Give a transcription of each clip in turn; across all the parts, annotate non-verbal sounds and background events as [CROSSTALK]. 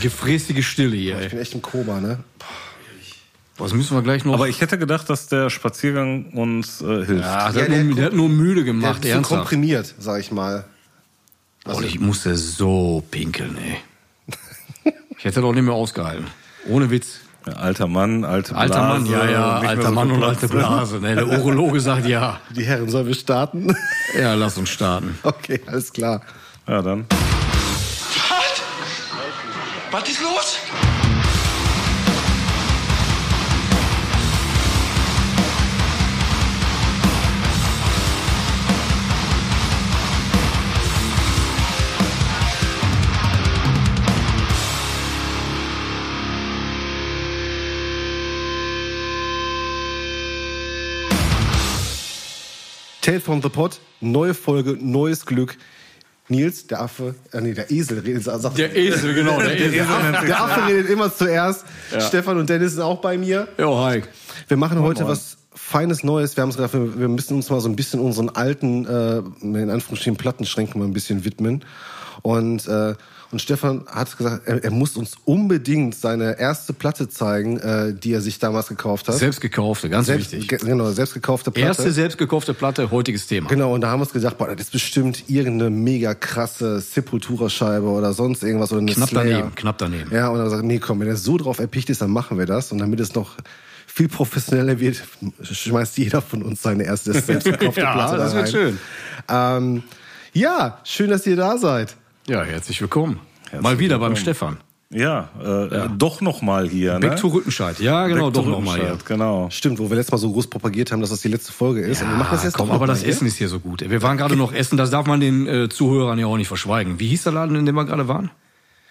Gefräßige Stille hier. Ich Ey. bin echt im Koma, ne? Was müssen wir gleich noch? Aber ich hätte gedacht, dass der Spaziergang uns äh, hilft. ja, der, Ja, hat der nur, der hat nur müde Der gemacht, ist so ernsthaft. komprimiert, sag ich mal. Boah, ich musste so pinkeln, ey. Ich hätte doch nicht mehr ausgehalten. Ohne Witz. Alter Mann, alte Blase. Alter Mann, ja, ja, alter so Mann und alte. Blase. Ne? Der Urologe sagt ja. Die Herren, sollen wir starten? Ja, lass uns starten. okay, alles klar. Ja, dann. Was? Ist los? Tales from the Pot, neue Folge, neues Glück. Nils, der Affe, äh, nee, der Esel redet, sagt, Der Esel, genau, der [LAUGHS] Esel. der Affe redet immer zuerst. Stefan und Dennis sind auch bei mir. Jo, hi. Wir machen heute was Feines Neues. Wir haben uns gedacht, wir müssen uns mal so ein bisschen unseren alten, äh, in Anführungsstrichen Plattenschränken mal ein bisschen widmen. Und, äh, und Stefan hat gesagt, er, er muss uns unbedingt seine erste Platte zeigen, äh, die er sich damals gekauft hat. Selbst gekaufte, ganz Selbst, wichtig. ge- genau, selbst gekaufte Platte. Erste selbst gekaufte Platte, heutiges Thema. Genau, und da haben wir uns gedacht, boah, das ist bestimmt irgendeine mega krasse Sepultura-Scheibe oder sonst irgendwas. Oder eine Knapp Slayer. daneben, knapp daneben. Ja, und dann gesagt, nee, komm, wenn er so drauf erpicht ist, dann machen wir das. Und damit es noch viel professioneller wird, schmeißt jeder von uns seine erste selbst gekaufte [LAUGHS] Ja, Platte das wird rein. schön. Ähm, ja, schön, dass ihr da seid. Ja, herzlich willkommen. Mal wieder beim Stefan. Ja, äh, doch noch mal hier. Back ne? to Rüttenscheid. Ja, genau, Back doch nochmal hier. Genau. Stimmt, wo wir letztes Mal so groß propagiert haben, dass das die letzte Folge ist. und wir machen das jetzt komm, doch aber das hier. Essen ist hier so gut. Wir waren gerade noch essen, das darf man den äh, Zuhörern ja auch nicht verschweigen. Wie hieß der Laden, in dem wir gerade waren?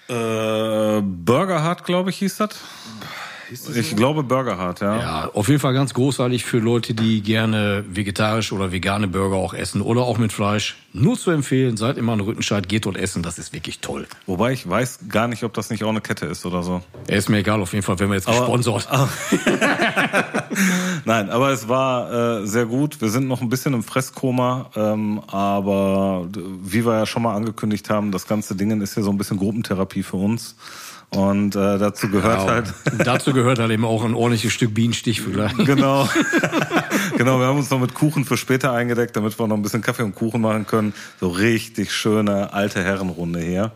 Äh, Burger Hut, glaube ich, hieß das. Ich glaube Burger Hut, ja. Ja, auf jeden Fall ganz großartig für Leute, die gerne vegetarisch oder vegane Burger auch essen oder auch mit Fleisch. Nur zu empfehlen, seid immer in Rüttenscheid, geht dort essen, das ist wirklich toll. Wobei ich weiß gar nicht, ob das nicht auch eine Kette ist oder so. Er ist mir egal, auf jeden Fall, wenn wir jetzt gesponsert. [LAUGHS] Nein, aber es war äh, sehr gut. Wir sind noch ein bisschen im Fresskoma, ähm, aber wie wir ja schon mal angekündigt haben, das ganze Ding ist ja so ein bisschen Gruppentherapie für uns. Und äh, dazu gehört Genau. halt. Dazu gehört halt eben auch ein ordentliches Stück Bienenstich vielleicht. Genau. [LAUGHS] genau, wir haben uns noch mit Kuchen für später eingedeckt, damit wir noch ein bisschen Kaffee und Kuchen machen können. So richtig schöne alte Herrenrunde hier.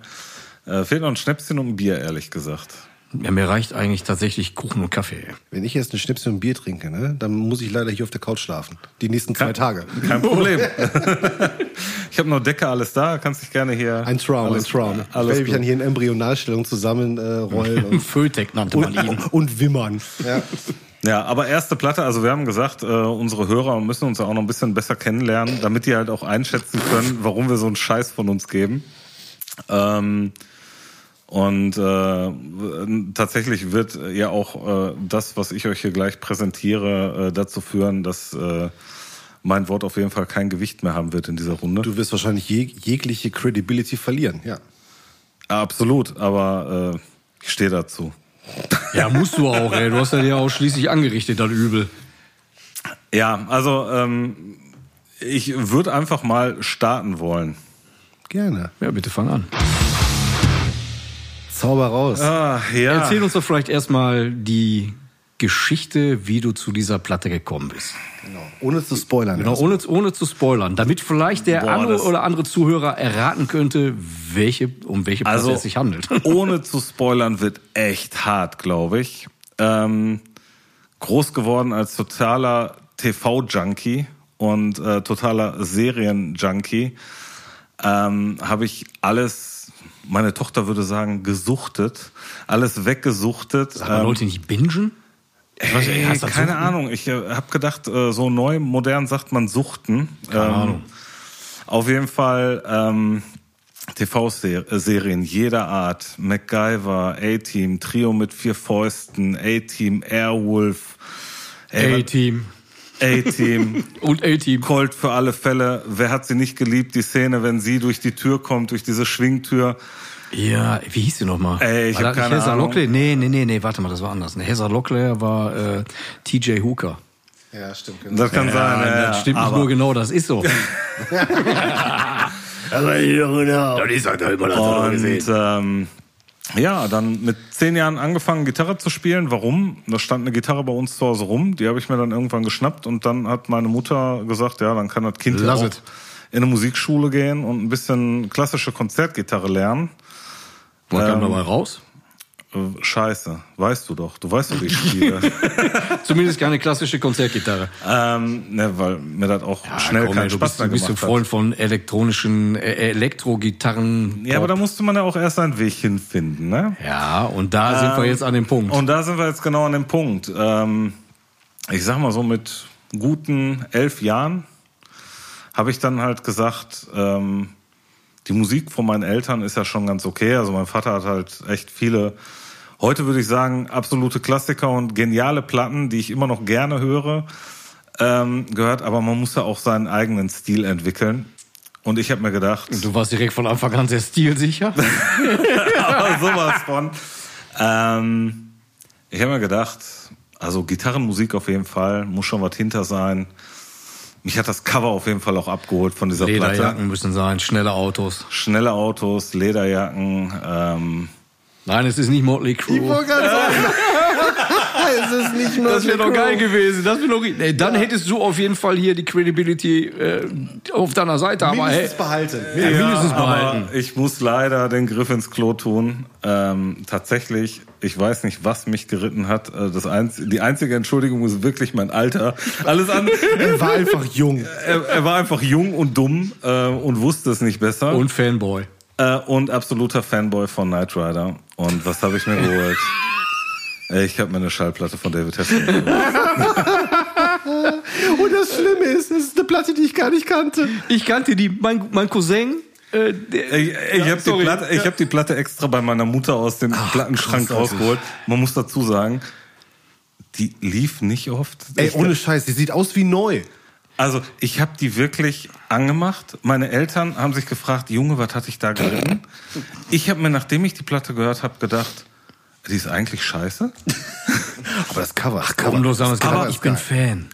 Äh, fehlt noch ein Schnäpschen und ein Bier, ehrlich gesagt. Ja, mir reicht eigentlich tatsächlich Kuchen und Kaffee. Wenn ich jetzt eine Schnipsel und Bier trinke, ne, dann muss ich leider hier auf der Couch schlafen. Die nächsten zwei Tage. Kein Problem. [LAUGHS] ich habe noch Decke, alles da. Kannst dich gerne hier. Ein Traum, alles, ein Traum. Ich Alles werde mich dann hier in Embryonalstellung zusammenrollen äh, [LAUGHS] und, Fötek nannte man ihn. und, und wimmern. Ja. Ja, aber erste Platte, also wir haben gesagt, äh, unsere Hörer müssen uns ja auch noch ein bisschen besser kennenlernen, damit die halt auch einschätzen können, warum wir so einen Scheiß von uns geben. Ähm, und äh, tatsächlich wird ja auch äh, das, was ich euch hier gleich präsentiere, äh, dazu führen, dass äh, mein Wort auf jeden Fall kein Gewicht mehr haben wird in dieser Runde. Du wirst wahrscheinlich jeg jegliche Credibility verlieren. Ja. Absolut, aber äh, ich stehe dazu. Ja, musst du auch, ey. Du hast ja auch schließlich angerichtet, das Übel. Ja, also ähm, ich würde einfach mal starten wollen. Gerne. Ja, bitte fang an. Zauber raus. Ah, ja. Erzähl uns doch vielleicht erstmal die Geschichte, wie du zu dieser Platte gekommen bist. Genau. Ohne zu spoilern. Genau, ohne, ohne zu spoilern, damit vielleicht der Boah, andere oder andere Zuhörer erraten könnte, welche, um welche Platte Also es sich handelt. [LAUGHS] ohne zu spoilern wird echt hart, glaube ich. Ähm, groß geworden als totaler TV-Junkie und äh, totaler Serien-Junkie ähm, habe ich alles, meine Tochter würde sagen, gesuchtet, alles weggesuchtet. Aber ähm, Leute nicht bingen? Ich weiß nicht, Ey, du das keine so- Ahnung. Ich äh, habe gedacht, äh, so neu, modern sagt man Suchten. Keine ähm, Ahnung. Auf jeden Fall ähm, TV-Serien jeder Art. MacGyver, A-Team, Trio mit vier Fäusten, A-Team, Airwolf, ey, A-Team. A-Team, Und A-Team. Colt für alle Fälle. Wer hat sie nicht geliebt? Die Szene, wenn sie durch die Tür kommt, durch diese Schwingtür. Ja, wie hieß die nochmal? Ey, ich War hab das nicht keine Hezar Ahnung. Locklear? Nee, nee, nee, nee, warte mal, das war anders. Ne, Hezar Locklear war äh, TJ Hooker. Ja, stimmt. Genau. Das kann sein. Ja, das stimmt ja, nicht aber- nur genau, das ist so. [LAUGHS] Aber genau. Das ist halt immer das Und ähm, ja, dann mit zehn Jahren angefangen, Gitarre zu spielen. Warum? Da stand eine Gitarre bei uns zu Hause rum. Die habe ich mir dann irgendwann geschnappt und dann hat meine Mutter gesagt, ja, dann kann das Kind ja auch it. in eine Musikschule gehen und ein bisschen klassische Konzertgitarre lernen. Kam Ähm, dabei raus? Äh, Scheiße, weißt du doch. Du weißt doch, wie ich spiele. [LAUGHS] Zumindest keine klassische Konzertgitarre. ähm, ne, weil mir das auch schnell komm, keinen Spaß bist, mehr du bist ein gemacht Freund von elektronischen äh, Elektrogitarren. hat. Ja, aber da musste man ja auch erst seinen Weg hinfinden, ne? ja, und da sind wir Ähm, jetzt an dem Punkt. Und da sind wir jetzt genau an dem Punkt. Ähm, ich sag mal so mit guten elf Jahren habe ich dann halt gesagt, ähm, die Musik von meinen Eltern ist ja schon ganz okay. Also mein Vater hat halt echt viele, heute würde ich sagen, absolute Klassiker und geniale Platten, die ich immer noch gerne höre, ähm, gehört. Aber man muss ja auch seinen eigenen Stil entwickeln. Und ich habe mir gedacht, du warst direkt von Anfang an sehr stilsicher. [LAUGHS] aber sowas von. Ähm, ich habe mir gedacht, also Gitarrenmusik auf jeden Fall, muss schon was hinter sein. Mich hat das Cover auf jeden Fall auch abgeholt von dieser Lederjacken Platte. müssen sein, schnelle Autos. Schnelle Autos, Lederjacken. Ähm, Nein, es ist nicht Motley Ich Crue. wollte gerade sagen, [LAUGHS] es ist nicht nur Das wäre doch geil gewesen. Das wäre doch, ey, dann hättest du auf jeden Fall hier die Credibility äh, auf deiner Seite. Aber hey, Mindestens behalten. ja, mindestens aber behalten. ich muss leider den Griff ins Klo tun. Ähm, tatsächlich, ich weiß nicht, was mich geritten hat. Äh, Das einz die einzige Entschuldigung ist wirklich mein Alter. Alles andere. Er war einfach jung. er, er war einfach jung und dumm äh, und wusste es nicht besser. Und Fanboy. Äh, und absoluter Fanboy von Knight Rider. Und was habe ich mir geholt? [LAUGHS] Ich habe mir eine Schallplatte von David Hasselhoff. [LAUGHS] Und das Schlimme ist, es ist eine Platte, die ich gar nicht kannte. Ich kannte die, mein, mein Cousin, äh, der, Ich, ich Ja, habe die. Platte- ich hab die Platte extra bei meiner Mutter aus dem Plattenschrank großartig. rausgeholt. Man muss dazu sagen, die lief nicht oft. Ey, Ich- ohne Scheiß, die sieht aus wie neu. Also ich habe die wirklich angemacht. Meine Eltern haben sich gefragt, Junge, was hatte ich da geritten? Ich habe mir, nachdem ich die Platte gehört habe, gedacht, die ist eigentlich scheiße. [LAUGHS] Aber das Cover. Ach, Komm, sagen wir es Aber gerade, ich bin. Fan.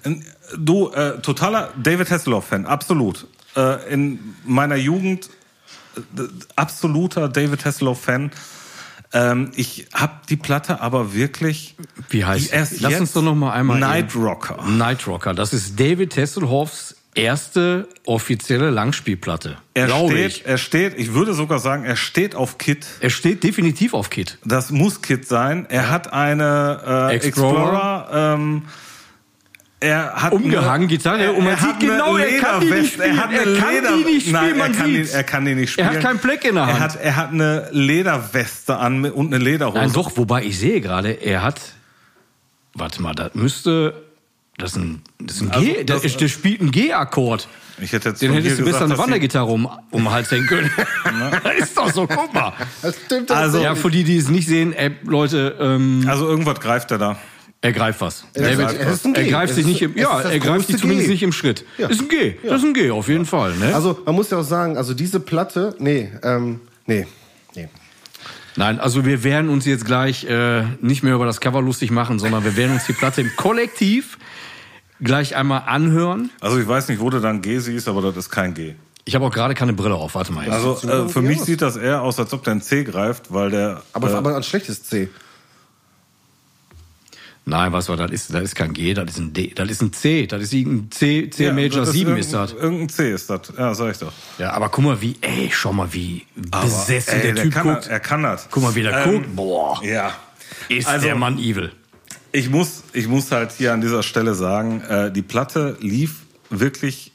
Du, äh, totaler David Hasselhoff-Fan, absolut. Äh, in meiner Jugend äh, absoluter David Hasselhoff-Fan. Ähm, ich habe die Platte aber wirklich. Wie heißt die erst Lass uns doch noch mal einmal Night Rocker. Night Rocker. Das ist David Hasselhoffs erste offizielle Langspielplatte. Er steht, ich. er steht, ich würde sogar sagen, er steht auf Kit. Er steht definitiv auf Kit. Das muss Kit sein. Er hat eine äh, Explorer. Explorer. ähm, er hat Umgehangen, eine, Gitarre, und man er sieht genau, er kann die nicht Lederweste, Er hat spielen. eine Er kann Leder, die nicht spielen, Nein, man er kann, die, er kann die nicht Er spielen. hat keinen Pleck in der Er Hand. hat, er hat eine Lederweste an und eine Lederhose. Nein, doch, wobei ich sehe gerade, er hat. Warte mal, das müsste. Das ist ein, das ist ein Also, G. das- Das, der spielt einen G-Akkord. Ich hätte jetzt Den hättest du besser gesagt, eine dass die- Wandergitarre um, um den Hals hängen können. das [LAUGHS] ist doch so, guck mal. Das stimmt Also- Ja, für die, die es nicht sehen, ey, Leute, ähm, Also irgendwas greift er da. er greift was. Es ist- David, es ist ein G. er greift Es sich ist- nicht im, ja, das er greift sich zumindest G. nicht im Schritt. Ja. Ist ein G. Das ist ein G, auf jeden Fall, ne? Also, man muss ja auch sagen, also diese Platte, nee, ähm, nee, nee. Nein, also wir werden uns jetzt gleich äh, nicht mehr über das Cover lustig machen, sondern wir werden uns die Platte im Kollektiv gleich einmal anhören. Also ich weiß nicht, wo du dann G siehst, aber das ist kein G. Ich habe auch gerade keine Brille auf. Warte mal. Also äh, für mich aus. sieht das eher aus, als ob der ein C greift, weil der. Aber, äh, aber ein schlechtes C. Nein, was war das? Ist, das ist kein G, das ist ein D, das ist ein C, das ist ein C, C ja, Major das 7 irgendein- ist das. Irgendein C ist das. Ja, sag ich doch. Ja, aber guck mal, wie, ey, schau mal, wie besessen ey, der Typ kann guckt. Das, er kann das. Guck mal, wie der Ähm, guckt. Boah, Ja. ist also- der Mann evil. Ich muss, ich muss halt hier an dieser Stelle sagen, äh, die Platte lief wirklich.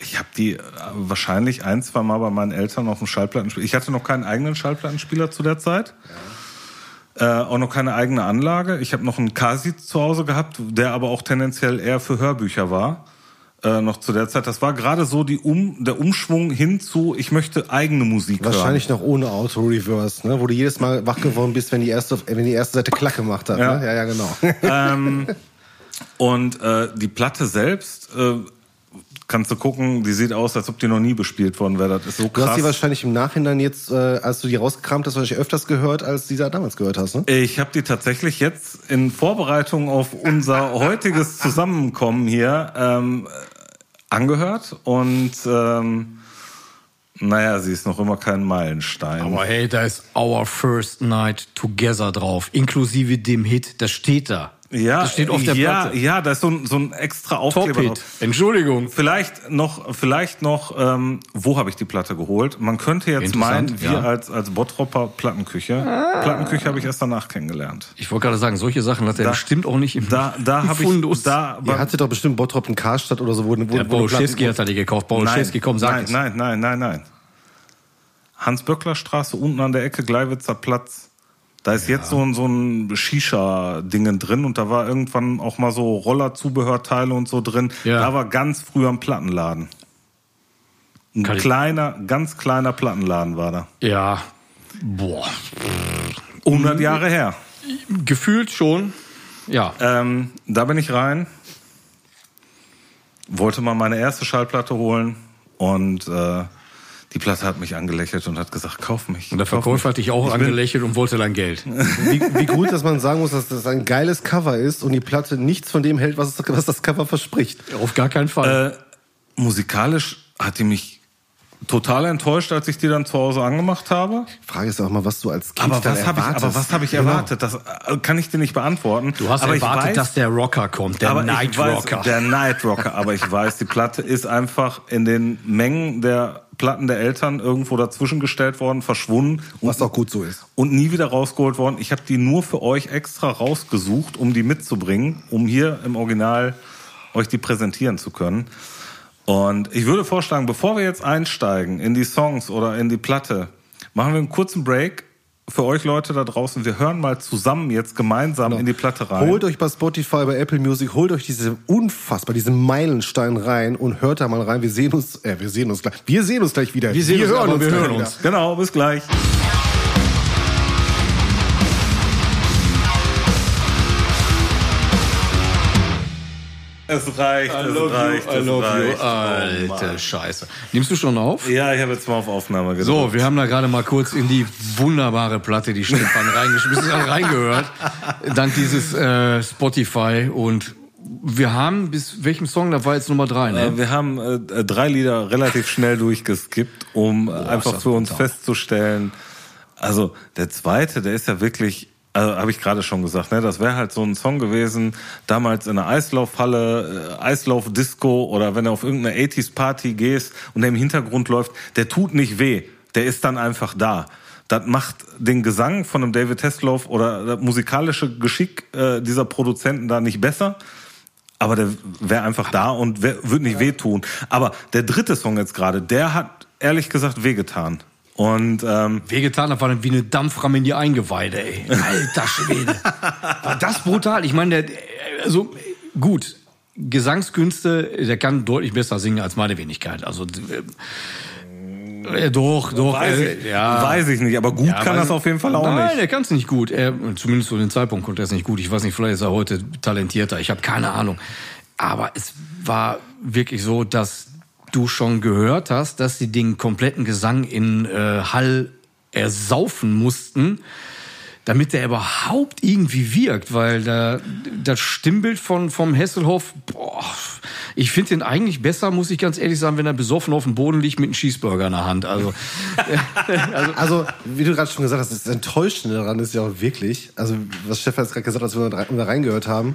Ich habe die äh, wahrscheinlich ein, zwei Mal bei meinen Eltern auf dem Schallplattenspieler. Ich hatte noch keinen eigenen Schallplattenspieler zu der Zeit. Äh, auch noch keine eigene Anlage. Ich habe noch einen Kasi zu Hause gehabt, der aber auch tendenziell eher für Hörbücher war. Äh, noch zu der Zeit. Das war gerade so die um, der Umschwung hin zu, ich möchte eigene Musik hören. Wahrscheinlich noch ohne Auto-Reverse, ne? wo du jedes Mal wach geworden bist, wenn die erste, wenn die erste Seite Klack gemacht hat. Ja. Ne? ja, ja, genau. ähm, und äh, die Platte selbst, äh, kannst du gucken, die sieht aus, als ob die noch nie bespielt worden wäre. Das ist so Du hast krass. die wahrscheinlich im Nachhinein jetzt, äh, als du die rausgekramt hast, wahrscheinlich öfters gehört, als die da damals gehört hast. Ne? ich habe die tatsächlich jetzt in Vorbereitung auf unser [LAUGHS] heutiges Zusammenkommen hier ähm, angehört und ähm, Naja, sie ist noch immer kein Meilenstein. Aber hey, da ist Our First Night Together drauf, inklusive dem Hit, das steht da. Ja, das steht auf der ja, Platte. Ja, da ist so ein, so ein extra Aufkleber drauf. Entschuldigung. Vielleicht noch, vielleicht noch, ähm, wo habe ich die Platte geholt? Man könnte jetzt meinen, wir ja. als, als Bottropper Plattenküche. Plattenküche habe ich erst danach kennengelernt. Ich wollte gerade sagen, solche Sachen hat er Da- bestimmt auch nicht im Da, da habe ich, da, Ihr hattet doch bestimmt Bottrop einen Karstadt oder so, wo, wo, Bauschewski Platten- hat er die gekauft. Bauschewski, komm, sag nein, es. nein, nein, nein, nein. Hans-Böckler-Straße, unten an der Ecke Gleiwitzer Platz. Da ist jetzt so ein, so ein Shisha-Dingen drin und da war irgendwann auch mal so Rollerzubehörteile und so drin. Ja. Da war ganz früher ein Plattenladen. Ein Kann ich- kleiner, ganz kleiner Plattenladen war da. Ja, boah, 100 Jahre her. gefühlt schon. Ja, Ähm, da bin ich rein, wollte mal meine erste Schallplatte holen und äh, die Platte hat mich angelächelt und hat gesagt, kauf mich. und der Verkäufer hat dich auch Ich angelächelt und wollte dein Geld. Wie, wie gut, dass man sagen muss, dass das ein geiles Cover ist und die Platte nichts von dem hält, was, was das Cover verspricht. Auf gar keinen Fall. Äh, musikalisch hat die mich total enttäuscht, als ich die dann zu Hause angemacht habe. Frage ist auch mal, was du als Kind Aber was habe ich, aber was habe ich Genau. erwartet? Das äh, kann ich dir nicht beantworten. du hast aber erwartet, weiß, dass der Rocker kommt, der aber Night ich weiß, Rocker. Der Night Rocker. Aber ich weiß, die Platte ist einfach in den Mengen der Platten der Eltern irgendwo dazwischen gestellt worden, verschwunden und, Was auch gut so ist. und nie wieder rausgeholt worden. Ich habe die nur für euch extra rausgesucht, um die mitzubringen, um hier im Original euch die präsentieren zu können. Und ich würde vorschlagen, bevor wir jetzt einsteigen in die Songs oder in die Platte, machen wir einen kurzen Break für euch Leute da draußen. Wir hören mal zusammen jetzt gemeinsam in die Platte rein. Holt euch bei Spotify, bei Apple Music, holt euch diese unfassbar, diesen Meilenstein rein und hört da mal rein. Wir sehen uns, äh, wir sehen uns gleich. Wir sehen uns gleich wieder. Wir sehen uns, aber wir gleich hören uns. Genau, bis gleich. Es reicht, es reicht, es reicht. Oh, Alter Scheiße. Nimmst du schon auf? ja, ich habe jetzt mal auf Aufnahme gedrückt. So, wir haben da gerade mal kurz in die wunderbare Platte, die Stefan reingeschmissen [LAUGHS] hat, reingehört. Dank dieses äh, Spotify. Und wir haben bis welchem Song? Da war jetzt Nummer drei, ne? Äh, Wir haben äh, drei Lieder relativ schnell durchgeskippt, um einfach das für uns brutal. festzustellen. Also der zweite, der ist ja wirklich, also habe ich gerade schon gesagt, ne, das wäre halt so ein Song gewesen, damals in einer Eislaufhalle, äh, Eislaufdisco oder wenn du auf irgendeine 80s Party gehst und der im Hintergrund läuft, der tut nicht weh, der ist dann einfach da. Das macht den Gesang von einem David Hasselhoff oder das musikalische Geschick äh, dieser Produzenten da nicht besser. Aber der wäre einfach da und wär, würde nicht wehtun. Aber der dritte Song jetzt gerade, der hat ehrlich gesagt wehgetan. Und ähm, Wehgetan, das war dann wie eine Dampframme in die Eingeweide, ey. Alter Schwede. [LAUGHS] War das brutal? Ich meine, der, also, gut. Gesangskünste, der kann deutlich besser singen als meine Wenigkeit. Also, äh, doch, doch. weiß, äh, ich, ja. weiß ich nicht, aber gut Ja, kann das auf jeden Fall auch Nein, nicht. er kann es nicht gut. Er, zumindest zu dem Zeitpunkt konnte er es nicht gut. Ich weiß nicht, vielleicht ist er heute talentierter. Ich habe keine Ahnung. Aber es war wirklich so, dass du schon gehört hast, dass sie den kompletten Gesang in äh, Hall ersaufen mussten, damit der überhaupt irgendwie wirkt, weil da, das Stimmbild von vom Hesselhoff, boah, ich finde den eigentlich besser, muss ich ganz ehrlich sagen, wenn er besoffen auf dem Boden liegt mit einem Cheeseburger in der Hand. [LAUGHS] Also Also, wie du gerade schon gesagt hast, das Enttäuschende daran ist ja auch wirklich, also was Stefan jetzt gerade gesagt hat, als wir da reingehört haben,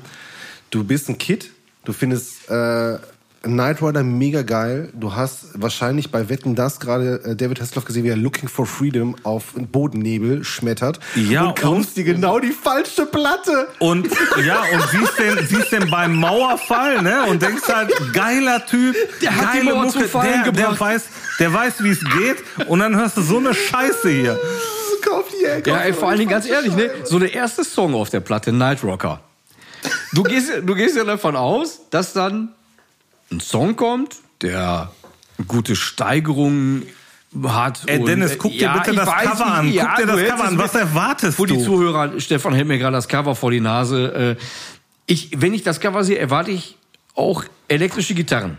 du bist ein Kid, du findest äh, Knight Rider mega geil, du hast wahrscheinlich bei Wetten das gerade äh, David Hasselhoff gesehen, wie er Looking for Freedom auf Bodennebel schmettert Ja, und kaufst dir genau die falsche Platte. Und ja, und siehst den, siehst den beim Mauerfall, ne? Und denkst halt, geiler Typ, Der hat die geile Mucke, Fallen der, der weiß, der weiß, wie es geht. Und dann hörst du so eine Scheiße hier. Kauf die, ey, kauf Ja, ey, vor allen Dingen ganz ehrlich, ne? So der erste Song auf der Platte, Night Rocker. Du gehst, du gehst ja davon aus, dass dann ein Song kommt, der gute Steigerungen hat. Ey, Dennis, guck dir bitte ich das weiß, Cover an. wie- Guck dir du das Cover an. Was erwartest Für die du? Zuhörer, Stefan hält mir gerade das Cover vor die Nase. Äh, Ich, wenn ich das Cover sehe, erwarte ich auch elektrische Gitarren.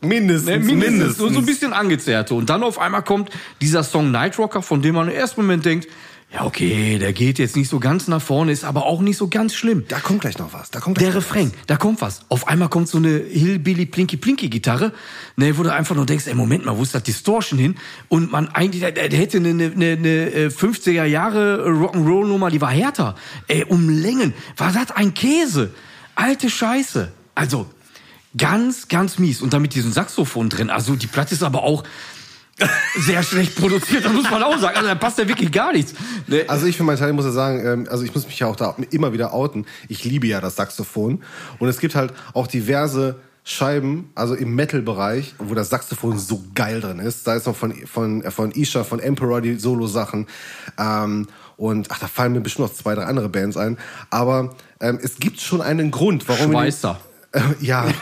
Mindestens. Ne, mindestens. mindestens. So, so ein bisschen angezerrte. Und dann auf einmal kommt dieser Song Night Rocker, von dem man im ersten Moment denkt, Ja, okay, der geht jetzt nicht so ganz nach vorne, ist aber auch nicht so ganz schlimm. Da kommt gleich noch was. Da kommt Der Refrain, da kommt was. Auf einmal kommt so eine Hillbilly Plinky Plinky Gitarre, ne, wo du einfach nur denkst, ey, Moment mal, wo ist das Distortion hin? Und man eigentlich, der, der hätte eine, eine, eine äh, 50er Jahre Rock'n'Roll Nummer, die war härter. Ey, um Längen. War das ein Käse? Alte Scheiße. Also, ganz, ganz mies. Und dann mit diesem Saxophon drin. Also, die Platte ist aber auch sehr schlecht produziert, das muss man auch sagen. Also, da passt ja wirklich gar nichts. Ne? Also ich für meinen Teil muss ja sagen, ähm, also ich muss mich ja auch da immer wieder outen. Ich liebe ja das Saxophon. Und es gibt halt auch diverse Scheiben, also im Metal-Bereich, wo das Saxophon so geil drin ist. Da ist noch von, von, äh, von Isha, von Emperor die Solo-Sachen. Ähm, und ach, da fallen mir bestimmt noch zwei, drei andere Bands ein. Aber ähm, es gibt schon einen Grund, warum... wir die- Schweißer. Äh, ja. [LAUGHS]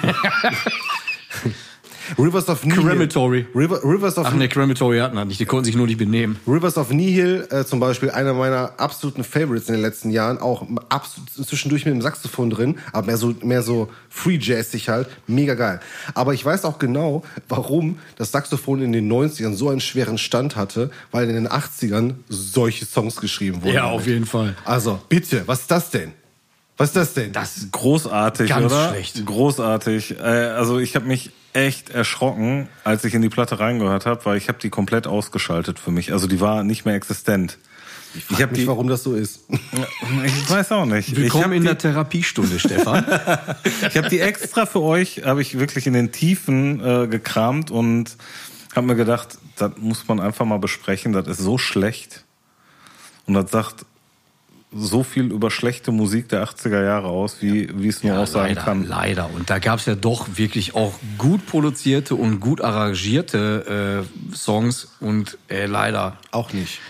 Rivers of Nihil. Crematory. River, Rivers of Ach ne, Crematory hatten wir nicht, die konnten sich nur nicht benehmen. Rivers of Nihil, äh, zum Beispiel, einer meiner absoluten Favorites in den letzten Jahren, auch absolut zwischendurch mit dem Saxophon drin, aber mehr so, mehr so free jazzig halt, mega geil. Aber ich weiß auch genau, warum das Saxophon in den 90ern so einen schweren Stand hatte, weil in den 80ern solche Songs geschrieben wurden. Ja, auf jeden Fall. Also, bitte, was ist das denn? Was ist das denn? Das Großartig, Ganz oder? schlecht. Großartig. Äh, also ich habe mich echt erschrocken, als ich in die Platte reingehört habe, weil ich habe die komplett ausgeschaltet für mich. Also die war nicht mehr existent. Ich, ich habe nicht, die. warum das so ist. [LAUGHS] Ich weiß auch nicht. ich Willkommen habe in die, der Therapiestunde, Stefan. [LAUGHS] ich hab die extra für euch, habe ich wirklich in den Tiefen äh, gekramt und habe mir gedacht, das muss man einfach mal besprechen. Das ist so schlecht und das sagt so viel über schlechte Musik der 80er Jahre aus, wie, wie es nur Ja, aussagen leider, kann. leider. Und da gab's ja doch wirklich auch gut produzierte und gut arrangierte äh, Songs und äh, leider auch nicht.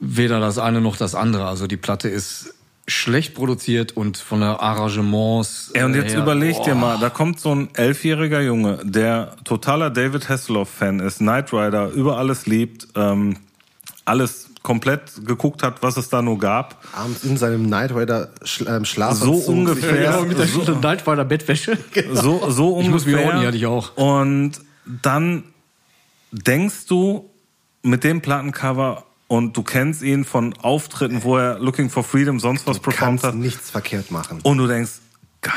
weder das eine noch das andere. Also die Platte ist schlecht produziert und von der Arrangements. Ey, und jetzt her, überleg dir boah. mal, da kommt so ein elfjähriger Junge, der totaler David Hasselhoff-Fan ist, Knight Rider, über alles liebt, ähm, alles komplett geguckt hat, was es da nur gab. Abends in seinem Night Rider Schl ähm, So ungefähr. mit der so, Nightfighter Bettwäsche. [LAUGHS] So, so ungefähr. Ich muss wieder ordnen, hatte ich auch. Und dann denkst du mit dem Plattencover und du kennst ihn von Auftritten, wo er Looking for Freedom sonst was performt kannst hat. nichts verkehrt machen. Und du denkst, geil,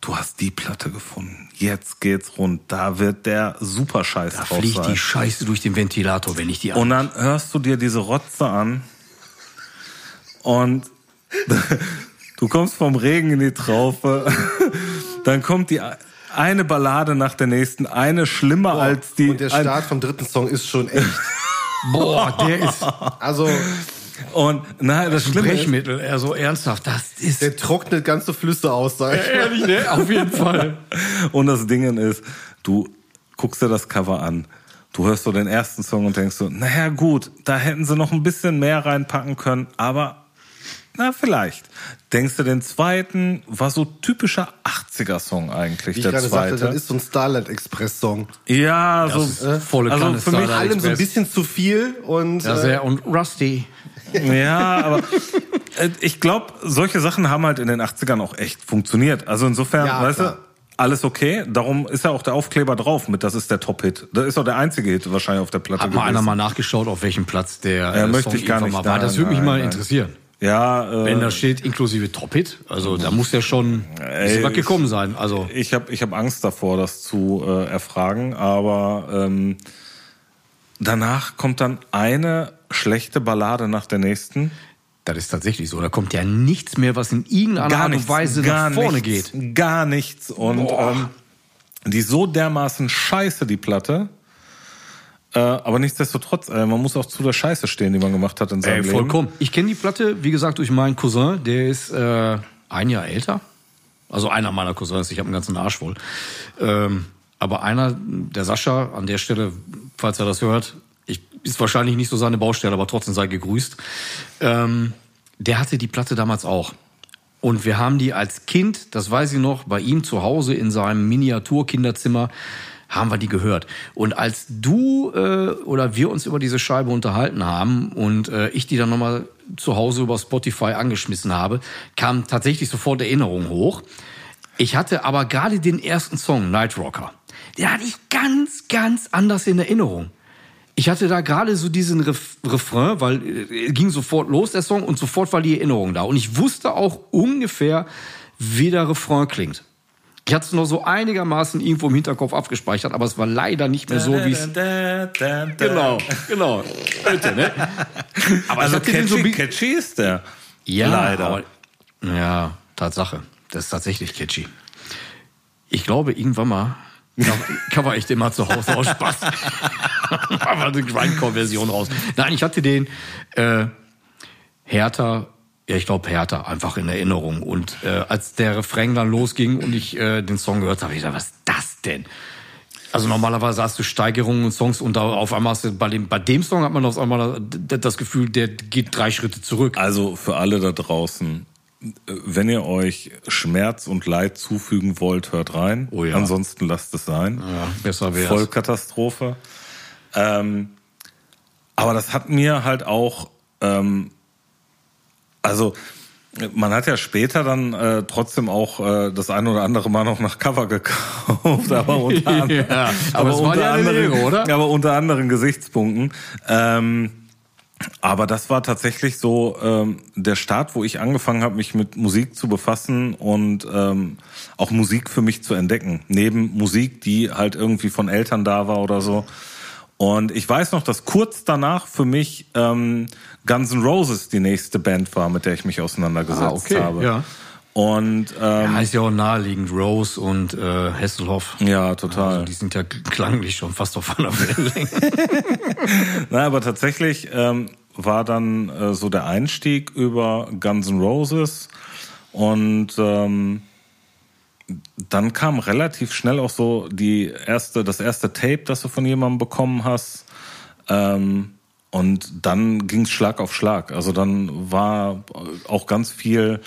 du hast die Platte gefunden. Jetzt geht's rund. Da wird der super Scheiß Da drauf fliegt sein. die Scheiße durch den Ventilator, wenn ich die Und dann hörst du dir diese Rotze an und [LAUGHS] du kommst vom Regen in die Traufe. [LAUGHS] Dann kommt die eine Ballade nach der nächsten, eine schlimmer als die. Und der Start vom dritten Song ist schon echt. [LAUGHS] Boah, der ist Also, und nein, das Schlimme ist, Brechmittel, eher so ernsthaft. Das ist der trocknet ganze Flüsse aus, sag ich. ehrlich, ne? Auf jeden Fall. [LAUGHS] und das Ding ist, du guckst dir das Cover an. Du hörst so den ersten Song und denkst so, naja gut, da hätten sie noch ein bisschen mehr reinpacken können, aber na vielleicht. Denkst du, den zweiten war so typischer 80er-Song eigentlich, Wie ich der gerade zweite. sagte, das ist so ein Starlight Express Song. ja, so ist, äh, volle also für mich. Allem so ein bisschen zu viel und Ja, äh, sehr. Und Rusty. Ja, aber äh, ich glaube, solche Sachen haben halt in den 80ern auch echt funktioniert. Also insofern, Ja, weißt klar. du, alles okay. Darum ist ja auch der Aufkleber drauf mit, das ist der Top-Hit. Das ist auch der einzige Hit wahrscheinlich auf der Platte Hat mal einer gewesen. mal nachgeschaut, auf welchem Platz der Ja, äh, möchte Song ich gar nicht war. Das sagen. würde mich Nein, mal nein. interessieren. Ja, äh, Wenn da steht inklusive Top-Hit, also da muss ja schon Ey, ist was gekommen sein. Also ich habe ich hab Angst davor, das zu äh, erfragen, aber ähm, danach kommt dann eine schlechte Ballade nach der nächsten. das ist tatsächlich so. Da kommt ja nichts mehr, was in irgendeiner Art und Weise nach vorne nichts, geht. Gar nichts. Und ähm, die ist so dermaßen scheiße, die Platte. Äh, aber nichtsdestotrotz, äh, man muss auch zu der Scheiße stehen, die man gemacht hat in seinem Ey, Leben. vollkommen. Ich kenne die Platte, wie gesagt, durch meinen Cousin. Der ist äh, ein Jahr älter. Also einer meiner Cousins. Ich habe einen ganzen Arsch voll. Ähm, aber einer, der Sascha, an der Stelle, falls er das hört, ist wahrscheinlich nicht so seine Baustelle, aber trotzdem sei gegrüßt. Ähm, der hatte die Platte damals auch. Und wir haben die als Kind, das weiß ich noch, bei ihm zu Hause in seinem Miniaturkinderzimmer, haben wir die gehört. Und als du äh, oder wir uns über diese Scheibe unterhalten haben und äh, ich die dann nochmal zu Hause über Spotify angeschmissen habe, kam tatsächlich sofort Erinnerung hoch. Ich hatte aber gerade den ersten Song, Night Rocker, den hatte ich ganz, ganz anders in Erinnerung. Ich hatte da gerade so diesen Ref Refrain, weil äh, ging sofort los, der Song, und sofort war die Erinnerung da. Und ich wusste auch ungefähr, wie der Refrain klingt. Ich hatte es noch so einigermaßen irgendwo im Hinterkopf abgespeichert, aber es war leider nicht mehr so, wie es. Genau, genau. Bitte, ne? [LAUGHS] Aber Also catchy, bi- catchy ist der. ja, Leider. Aber, ja, Tatsache. Das ist tatsächlich catchy. Ich glaube, irgendwann mal [LAUGHS] cover ich den mal zu Hause aus Spaß. [LAUGHS] Aber eine Grindcore-Version raus. Nein, ich hatte den äh, härter, ja, ich glaube härter, einfach in Erinnerung. Und äh, als der Refrain dann losging und ich äh, den Song gehört habe, ich dachte, was ist das denn? Also normalerweise hast du Steigerungen und Songs und da auf einmal hast du bei dem, bei dem Song hat man auf einmal das Gefühl, der geht drei Schritte zurück. Also für alle da draußen, wenn ihr euch Schmerz und Leid zufügen wollt, hört rein. Oh ja. Ansonsten lasst es sein. Ja, besser wär's. Vollkatastrophe. Ähm, aber das hat mir halt auch, ähm, also man hat ja später dann äh, trotzdem auch äh, das eine oder andere Mal noch nach Cover gekauft, aber unter, [LAUGHS] an- Ja, aber war unter ja eine anderen, Lehre, oder? aber unter anderen Gesichtspunkten. Ähm, aber das war tatsächlich so ähm, der Start, wo ich angefangen habe, mich mit Musik zu befassen und ähm, auch Musik für mich zu entdecken. Neben Musik, die halt irgendwie von Eltern da war oder so. Und ich weiß noch, dass kurz danach für mich ähm, Guns N' Roses die nächste Band war, mit der ich mich auseinandergesetzt Ah, okay, habe. ja. Und ähm, Ja, ist ja auch naheliegend. Rose und äh, Hesselhoff. ja, total. Also die sind ja klanglich schon fast auf einer Wellenlänge. [LAUGHS] Na, aber tatsächlich ähm, war dann äh, so der Einstieg über Guns N' Roses und ähm, dann kam relativ schnell auch so die erste, das erste Tape, das du von jemandem bekommen hast. Ähm, und dann ging es Schlag auf Schlag. Also dann war auch ganz viel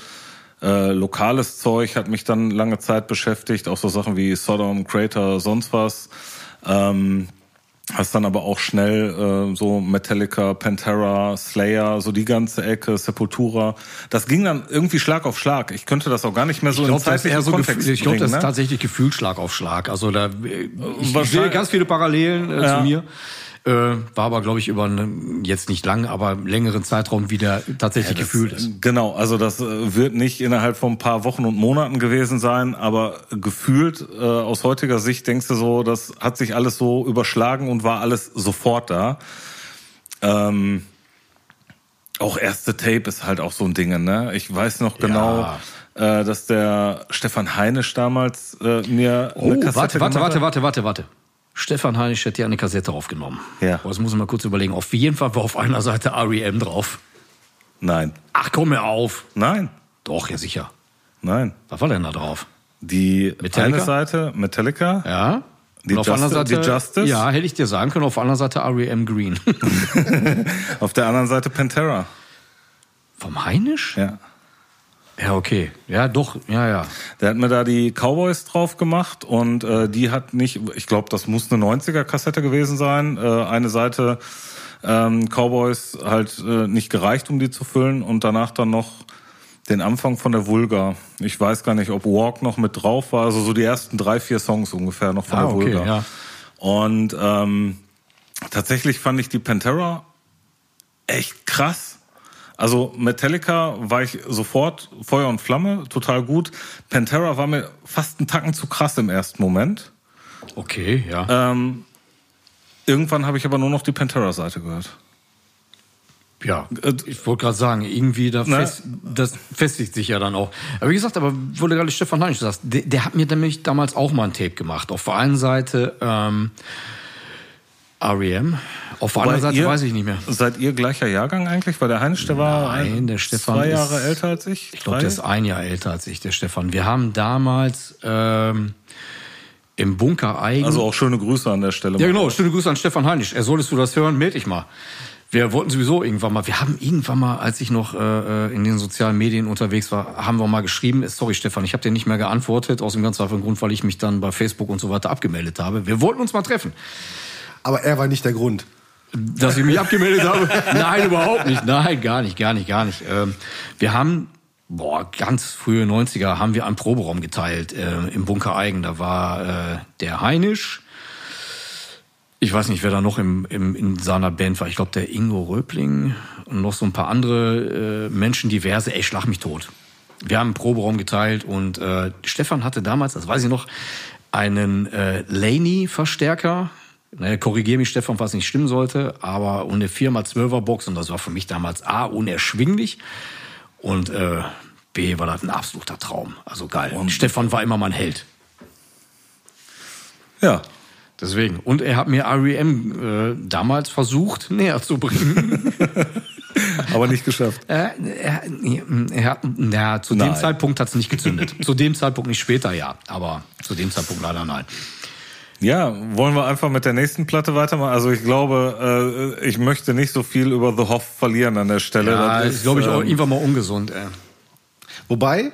äh, lokales Zeug, hat mich dann lange Zeit beschäftigt, auch so Sachen wie Sodom, Crater, sonst was. Ähm, Hast dann aber auch schnell äh, so Metallica, Pantera, Slayer, so die ganze Ecke, Sepultura. Das ging dann irgendwie Schlag auf Schlag. Ich könnte das auch gar nicht mehr so Ich das ist eher so Kontext Gefühl, ich glaube, das ist ne? tatsächlich Gefühlsschlag auf Schlag. Also da äh, ich sehe Wahrscheinlich- ganz viele Parallelen äh, Ja. zu mir. Äh, war aber, glaube ich, über einen, jetzt nicht lang, aber längeren Zeitraum wieder tatsächlich gefühlt ist. Genau, also das äh, wird nicht innerhalb von ein paar Wochen und Monaten gewesen sein, aber gefühlt äh, aus heutiger Sicht denkst du so, das hat sich alles so überschlagen und war alles sofort da. Ähm, auch erste Tape ist halt auch so ein Ding, ne? Ich weiß noch genau, äh, dass der Stefan Heinisch damals äh, mir Oh, eine Kassette warte, warte, warte, warte, warte, warte. Stefan Heinisch hat ja eine Kassette aufgenommen. Ja. Boah, Das muss ich mal kurz überlegen. Auf jeden Fall war auf einer Seite REM drauf. Nein, Ach, komm mir auf. nein, Doch, ja sicher. nein. Was war denn da drauf? Die Metallica? eine Seite Metallica, Ja? Die auf Justice- die Seite, Justice? Ja, hätte ich dir sagen können. Auf der anderen Seite REM Green. [LAUGHS] auf der anderen Seite Pantera. Vom Heinisch? Ja. Ja, okay. Ja, doch. Ja, ja. Der hat mir da die Cowboys drauf gemacht und äh, die hat nicht, ich glaube, das muss eine 90er-Kassette gewesen sein. Äh, eine Seite ähm, Cowboys halt äh, nicht gereicht, um die zu füllen und danach dann noch den Anfang von der Vulga. Ich weiß gar nicht, ob Walk noch mit drauf war, also so die ersten drei, vier Songs ungefähr noch von Ah, der okay, Vulga. ja. Und ähm, tatsächlich fand ich die Pantera echt krass. Also Metallica war ich sofort Feuer und Flamme, total gut. Pantera war mir fast einen Tacken zu krass im ersten Moment. Okay, ja. Ähm, irgendwann habe ich aber nur noch die Pantera-Seite gehört. Ja, ich wollte gerade sagen, irgendwie da Ne? fest, das festigt sich ja dann auch. Aber wie gesagt, aber wo du gerade Stefan Heinisch sagst, der, der hat mir nämlich damals auch mal ein Tape gemacht. Auf der einen Seite ähm, REM, auf der anderen Seite ihr, weiß ich nicht mehr. Seid ihr gleicher Jahrgang eigentlich? Weil der Heinrich, der war Nein, der Stefan zwei Jahre ist- älter als ich. Ich glaube, der ist ein Jahr älter als ich, der Stefan. Wir haben damals ähm, im Bunker Eigen... also auch schöne Grüße an der Stelle. Ja, genau. Schöne Grüße an Stefan Heinisch. Er solltest du das hören, meld dich mal. Wir wollten sowieso irgendwann mal, wir haben irgendwann mal, als ich noch äh, in den sozialen Medien unterwegs war, haben wir mal geschrieben, sorry Stefan, ich habe dir nicht mehr geantwortet, aus dem ganz einfachen Grund, weil ich mich dann bei Facebook und so weiter abgemeldet habe. Wir wollten uns mal treffen. Aber er war nicht der Grund. Dass ich mich abgemeldet habe? [LAUGHS] Nein, überhaupt nicht. Nein, gar nicht, gar nicht, gar nicht. Ähm, wir haben, boah, ganz frühe 90er haben wir einen Proberaum geteilt äh, im Bunker Eigen. Da war äh, der Heinisch, Ich weiß nicht, wer da noch im, im, in seiner Band war. Ich glaube, der Ingo Röbling und noch so ein paar andere äh, Menschen, diverse. Ey, schlag mich tot. Wir haben einen Proberaum geteilt und äh, Stefan hatte damals, das weiß ich noch, einen äh, Laney-Verstärker. Naja, korrigiere mich, Stefan, was nicht stimmen sollte, aber eine 4x12er Box und das war für mich damals A, unerschwinglich und äh, B, war das ein absoluter Traum. Also geil. Und Stefan war immer mein Held. Ja. Deswegen. Und er hat mir REM äh, damals versucht, [LAUGHS] näher zu bringen. [LAUGHS] Aber nicht geschafft. Äh, er, er hat, ja, zu dem Nein. Zeitpunkt hat es nicht gezündet. zu dem Zeitpunkt nicht später, ja. Aber zu dem Zeitpunkt leider nein. Ja, wollen wir einfach mit der nächsten Platte weitermachen? Also ich glaube, äh, ich möchte nicht so viel über The Hoff verlieren an der Stelle. Ja, Das ist, glaube ich, auch ähm, irgendwann mal ungesund. Ey. Wobei,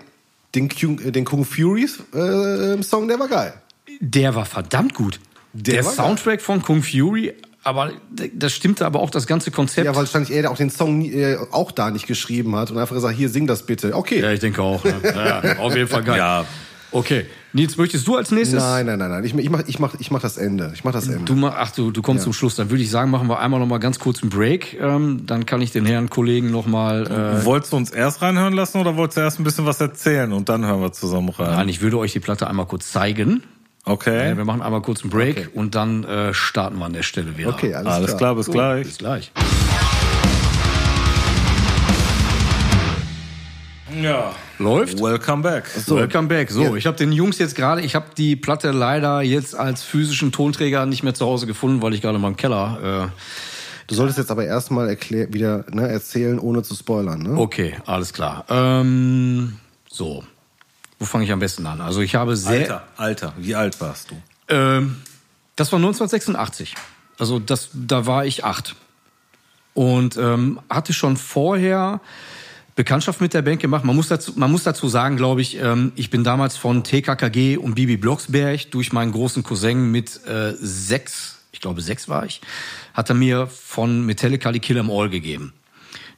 den, Kung- äh, den Kung Furies äh, Song, der war geil. Der war verdammt gut. Der, Der Soundtrack von Kung Fury, aber das stimmte aber auch das ganze Konzept. Ja, weil wahrscheinlich er auch den Song äh, auch da nicht geschrieben hat und einfach gesagt, hier sing das bitte. Okay. Ja, ich denke auch. Ne? Ja, auf jeden Fall geil. Ja. Okay. Nils, möchtest du als nächstes? Nein, nein, nein, nein. Ich, ich mach, ich mach, ich mach das Ende. Ich mach das Ende. Du mach, ach du, du kommst zum Schluss. Dann würde ich sagen, machen wir einmal noch mal ganz kurz einen Break. Ähm, dann kann ich den Herren Kollegen noch mal. Äh, Wolltest du uns erst reinhören lassen oder wolltest du erst ein bisschen was erzählen und dann hören wir zusammen rein? nein, ich würde euch die Platte einmal kurz zeigen. Okay. Äh, Wir machen einmal kurz einen Break Okay. und dann äh, starten wir an der Stelle wieder. Okay, alles, Alles klar, bis gleich. Bis gleich. Ja. Läuft? Welcome back. Welcome back. So, ich habe den Jungs jetzt gerade, ich habe die Platte leider jetzt als physischen Tonträger nicht mehr zu Hause gefunden, weil ich gerade mal im Keller. Äh, Du solltest jetzt aber erstmal wieder ne, erzählen, ohne zu spoilern. Ne? okay, alles klar. Ähm, so, wo fange ich am besten an? Also ich habe sehr, Alter, Alter, wie alt warst du? Ähm, das war 1986. Also das, da war ich acht. Und ähm, hatte schon vorher Bekanntschaft mit der Band gemacht. Man muss dazu, man muss dazu sagen, glaube ich, ähm, ich bin damals von TKKG und Bibi Blocksberg durch meinen großen Cousin mit äh, sechs, ich glaube sechs war ich, hat er mir von Metallica die Kill 'Em All gegeben.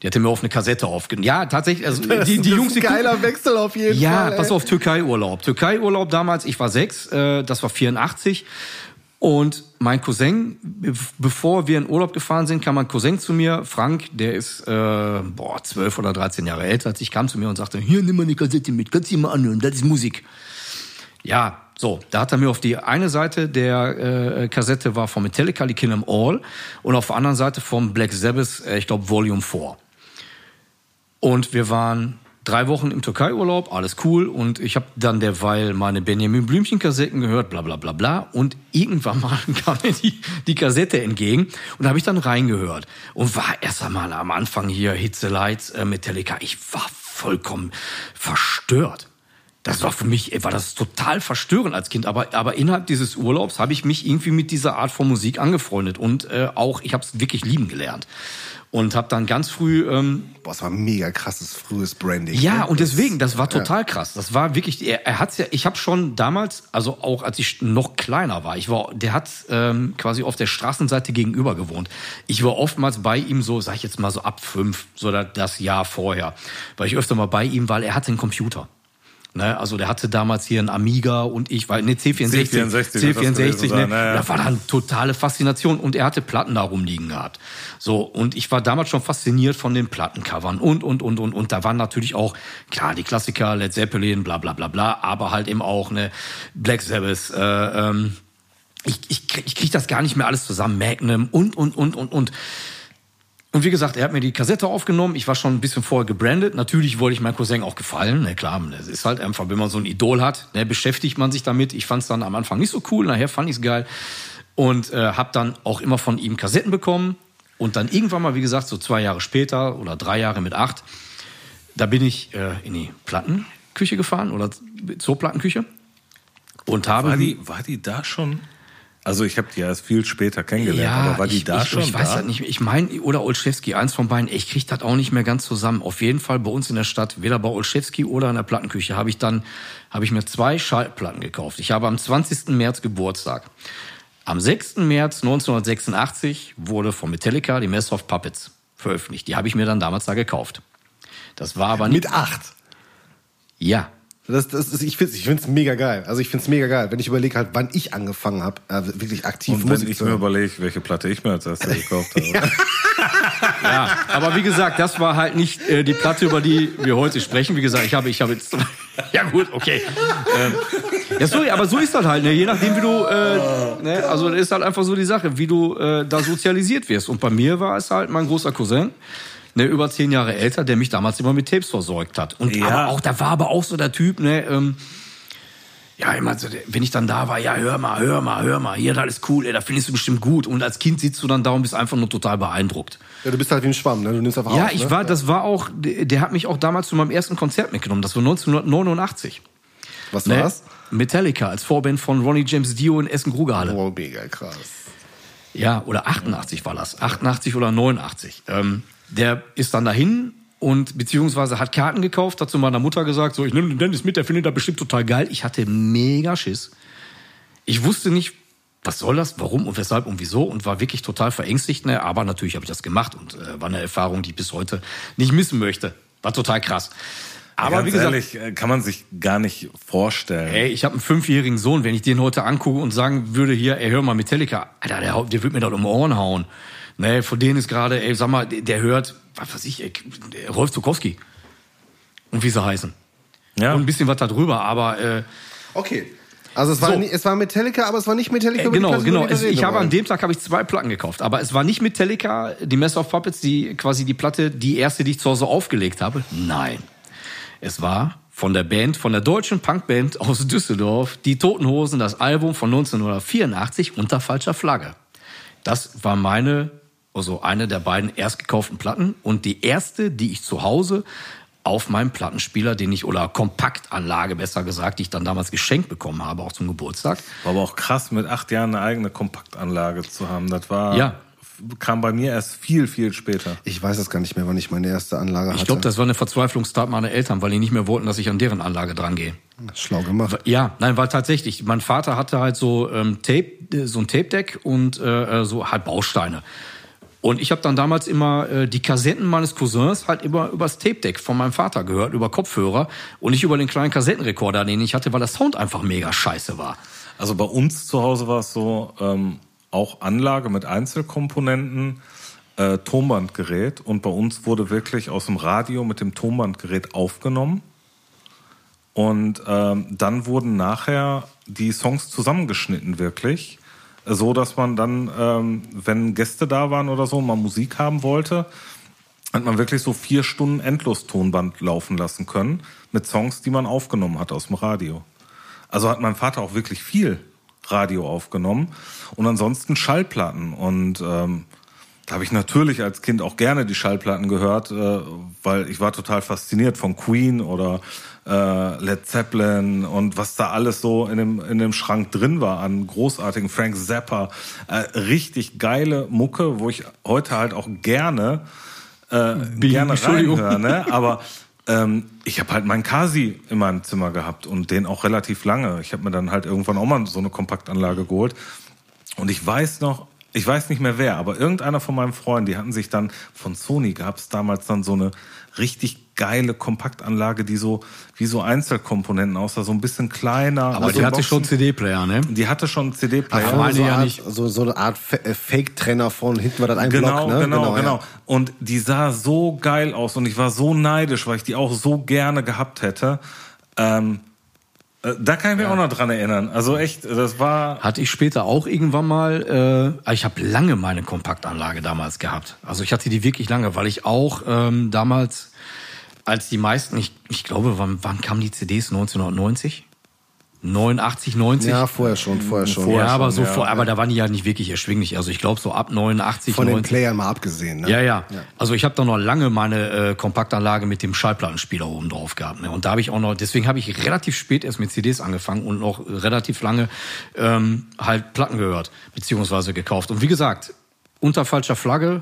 Die hat er mir auf eine Kassette aufgenommen. Ja, tatsächlich. Also die, die Jungs, die ein geiler Wechsel auf jeden ja, Fall. pass ey. auf, Türkei-Urlaub. Türkei-Urlaub damals, ich war sechs, äh, das war 84. Und mein Cousin, be- bevor wir in Urlaub gefahren sind, kam mein Cousin zu mir, Frank, der ist äh, boah, 12 oder 13 Jahre älter als ich, kam zu mir und sagte, hier, nimm mal eine Kassette mit, kannst du dir mal anhören, das ist Musik. Ja, so, da hat er mir auf die eine Seite der äh, Kassette war von Metallica, die Kill 'Em All, und auf der anderen Seite vom Black Sabbath, äh, ich glaube Volume 4. Und wir waren drei Wochen im Türkei-Urlaub, alles cool. Und ich habe dann derweil meine Benjamin Blümchen-Kassetten gehört, bla bla bla bla. Und irgendwann mal [LAUGHS] kam mir die, die Kassette entgegen und habe ich dann reingehört. Und war erst einmal am Anfang hier Hitze Lights, äh, Metallica. Ich war vollkommen verstört. Das war für mich, war das total verstörend als Kind. Aber, aber innerhalb dieses Urlaubs habe ich mich irgendwie mit dieser Art von Musik angefreundet. Und äh, auch, ich habe es wirklich lieben gelernt. Und habe dann ganz früh ähm, Boah, das war ein mega krasses frühes Branding. ja, ne? und deswegen, das war total krass. Das war wirklich, er, er hat's ja, ich habe schon damals, also auch als ich noch kleiner war, ich war, der hat ähm, quasi auf der Straßenseite gegenüber gewohnt. Ich war oftmals bei ihm so, sag ich jetzt mal so ab fünf, so da- das Jahr vorher, weil ich öfter mal bei ihm, weil er hatte einen Computer. Ne, also der hatte damals hier einen Amiga und ich war ne C64 C64 wird das C64 gewesen ne, sein, ja, ja. da war dann totale Faszination und er hatte Platten da rumliegen gehabt. So und ich war damals schon fasziniert von den Plattencovern und und und und und da waren natürlich auch klar die Klassiker Led Zeppelin bla bla bla bla, aber halt eben auch ne Black Sabbath äh, ähm, ich, ich, krieg, ich krieg das gar nicht mehr alles zusammen. Magnum und und und und und und wie gesagt, er hat mir die Kassette aufgenommen. Ich war schon ein bisschen vorher gebrandet. Natürlich wollte ich meinem Cousin auch gefallen. Na klar, es ist halt einfach, wenn man so ein Idol hat, ne, beschäftigt man sich damit. Ich fand es dann am Anfang nicht so cool, nachher fand ich es geil. Und äh, habe dann auch immer von ihm Kassetten bekommen. Und dann irgendwann mal, wie gesagt, so zwei Jahre später oder drei Jahre mit acht, da bin ich äh, in die Plattenküche gefahren oder zur Plattenküche und habe War die, war die da schon? Also ich habe die ja erst viel später kennengelernt, Ja, aber war die ich, da ich, schon Ich weiß da? halt nicht. Ich meine, oder Olszewski, eins von beiden. Ich krieg das auch nicht mehr ganz zusammen. Auf jeden Fall bei uns in der Stadt, weder bei Olszewski oder in der Plattenküche, habe ich dann, habe ich mir zwei Schallplatten gekauft. Ich habe am 20. März Geburtstag. Am 6. März 1986 wurde von Metallica die Mess of Puppets veröffentlicht. Die habe ich mir dann damals da gekauft. Das war aber nicht. Mit acht. Ja. Das, das ist, ich finde es ich find's mega geil. Also ich finde es mega geil, wenn ich überlege halt, wann ich angefangen habe, äh, wirklich aktiv Und Musik wenn ich zu mir überlege, welche Platte ich mir als erstes [LAUGHS] gekauft habe. Ja, aber wie gesagt, das war halt nicht äh, die Platte, über die wir heute sprechen. Wie gesagt, ich habe, ich habe jetzt, [LAUGHS] ja gut, okay. Ähm, ja, so, aber so ist das halt, ne? je nachdem, wie du, äh, ne? also das ist halt einfach so die Sache, wie du äh, da sozialisiert wirst. Und bei mir war es halt mein großer Cousin, ne, über zehn Jahre älter, der mich damals immer mit Tapes versorgt hat. Und Ja. aber auch, da war aber auch so der Typ, ne, ähm, ja, immer so, wenn ich dann da war, ja, hör mal, hör mal, hör mal, hier, das ist cool, ey, da findest du bestimmt gut. Und als Kind sitzt du dann da und bist einfach nur total beeindruckt. Ja, du bist halt wie ein Schwamm, ne? Du nimmst einfach Ja, auf, ich ne? war, das war auch, der hat mich auch damals zu meinem ersten Konzert mitgenommen. Das war 1989. Was Ne? war's? Metallica als Vorband von Ronnie James Dio in Essen-Grugerhalle. Oh, mega krass. Ja, oder 88 war das. 88 oder 89. Ähm, der ist dann dahin und beziehungsweise hat Karten gekauft, hat zu meiner Mutter gesagt, so, ich nehme den Dennis mit, der findet das bestimmt total geil. Ich hatte mega Schiss. Ich wusste nicht, was soll das, warum und weshalb und wieso und war wirklich total verängstigt. Ne? Aber natürlich habe ich das gemacht und äh, war eine Erfahrung, die ich bis heute nicht missen möchte. War total krass. Aber Ganz wie gesagt, ehrlich, äh, kann man sich gar nicht vorstellen. Ey, ich habe einen fünfjährigen Sohn, wenn ich den heute angucke und sagen würde, hier, ey, hör mal Metallica, Alter, der, der wird mir das um die Ohren hauen. Ne, von denen ist gerade, ey, sag mal, der der hört, was weiß ich, ey, Rolf Zukowski. Und wie sie heißen. Ja. Und ein bisschen was da drüber, aber äh, Okay. Also es war, So. nie, es war Metallica, aber es war nicht Metallica. äh, genau, genau. Es, ich habe an dem Tag habe ich zwei Platten gekauft, aber es war nicht Metallica, die Mess of Puppets, die quasi die Platte, die erste, die ich zu Hause aufgelegt habe. Nein, es war von der Band, von der deutschen Punkband aus Düsseldorf, die Toten Hosen, das Album von 1984 unter falscher Flagge. Das war meine, also eine der beiden erst gekauften Platten und die erste, die ich zu Hause auf meinem Plattenspieler, den ich, oder Kompaktanlage besser gesagt, die ich dann damals geschenkt bekommen habe, auch zum Geburtstag. War aber auch krass, mit acht Jahren eine eigene Kompaktanlage zu haben. Das war, Ja. Kam bei mir erst viel, viel später. Ich weiß es gar nicht mehr, wann ich meine erste Anlage hatte. Ich glaube, das war eine Verzweiflungstat meiner Eltern, weil die nicht mehr wollten, dass ich an deren Anlage drangehe. Schlau gemacht. Ja, nein, weil tatsächlich, mein Vater hatte halt so ähm, Tape, äh, so ein Tape-Deck und äh, so halt Bausteine. Und ich habe dann damals immer äh, die Kassetten meines Cousins halt immer übers Tape-Deck von meinem Vater gehört, über Kopfhörer und nicht über den kleinen Kassettenrekorder, den ich hatte, weil der Sound einfach mega scheiße war. Also bei uns zu Hause war es so, ähm, auch Anlage mit Einzelkomponenten, äh, Tonbandgerät und bei uns wurde wirklich aus dem Radio mit dem Tonbandgerät aufgenommen und ähm, dann wurden nachher die Songs zusammengeschnitten wirklich, so dass man dann, ähm, wenn Gäste da waren oder so, man Musik haben wollte, hat man wirklich so vier Stunden Endlos-Tonband laufen lassen können mit Songs, die man aufgenommen hat aus dem Radio. Also hat mein Vater auch wirklich viel Radio aufgenommen und ansonsten Schallplatten. Und ähm, da habe ich natürlich als Kind auch gerne die Schallplatten gehört, äh, weil ich war total fasziniert von Queen oder äh, Led Zeppelin und was da alles so in dem, in dem Schrank drin war an großartigen Frank Zappa. Äh, richtig geile Mucke, wo ich heute halt auch gerne äh, gerne Entschuldigung. reinhöre. Ne? Aber [LAUGHS] ähm, ich habe halt meinen Kasi in meinem Zimmer gehabt und den auch relativ lange. Ich habe mir dann halt irgendwann auch mal so eine Kompaktanlage geholt. Und ich weiß noch, ich weiß nicht mehr wer, aber irgendeiner von meinen Freunden, die hatten sich dann, von Sony gab es damals dann so eine richtig geile Kompaktanlage, die so wie so Einzelkomponenten aussah, so ein bisschen kleiner. Aber Also die hatte Boxen- schon CD-Player, ne? Die hatte schon einen CD-Player. Ach, meine so, ja Art, nicht. So, so eine Art äh, Fake-Trenner von hinten war das ein Genau, Block, ne? genau, genau. ja. Und die sah so geil aus und ich war so neidisch, weil ich die auch so gerne gehabt hätte. Ähm, äh, da kann ich mich auch noch dran erinnern. Also echt, das war. Hatte ich später auch irgendwann mal. Äh, ich habe lange meine Kompaktanlage damals gehabt. Also ich hatte die wirklich lange, weil ich auch ähm, damals, als die meisten, ich, ich glaube, wann, wann kamen die CDs? 1990? 89, 90? Ja, vorher schon, vorher schon. ja, aber schon, so ja. vor, aber da waren die ja nicht wirklich erschwinglich. Also ich glaube so ab 89, Von den 90. Playern mal abgesehen. Ne? Ja, ja, Also ich habe da noch lange meine äh, Kompaktanlage mit dem Schallplattenspieler oben drauf gehabt. Ne? Und da habe ich auch noch, deswegen habe ich relativ spät erst mit CDs angefangen und noch relativ lange ähm, halt Platten gehört, beziehungsweise gekauft. Und wie gesagt, unter falscher Flagge,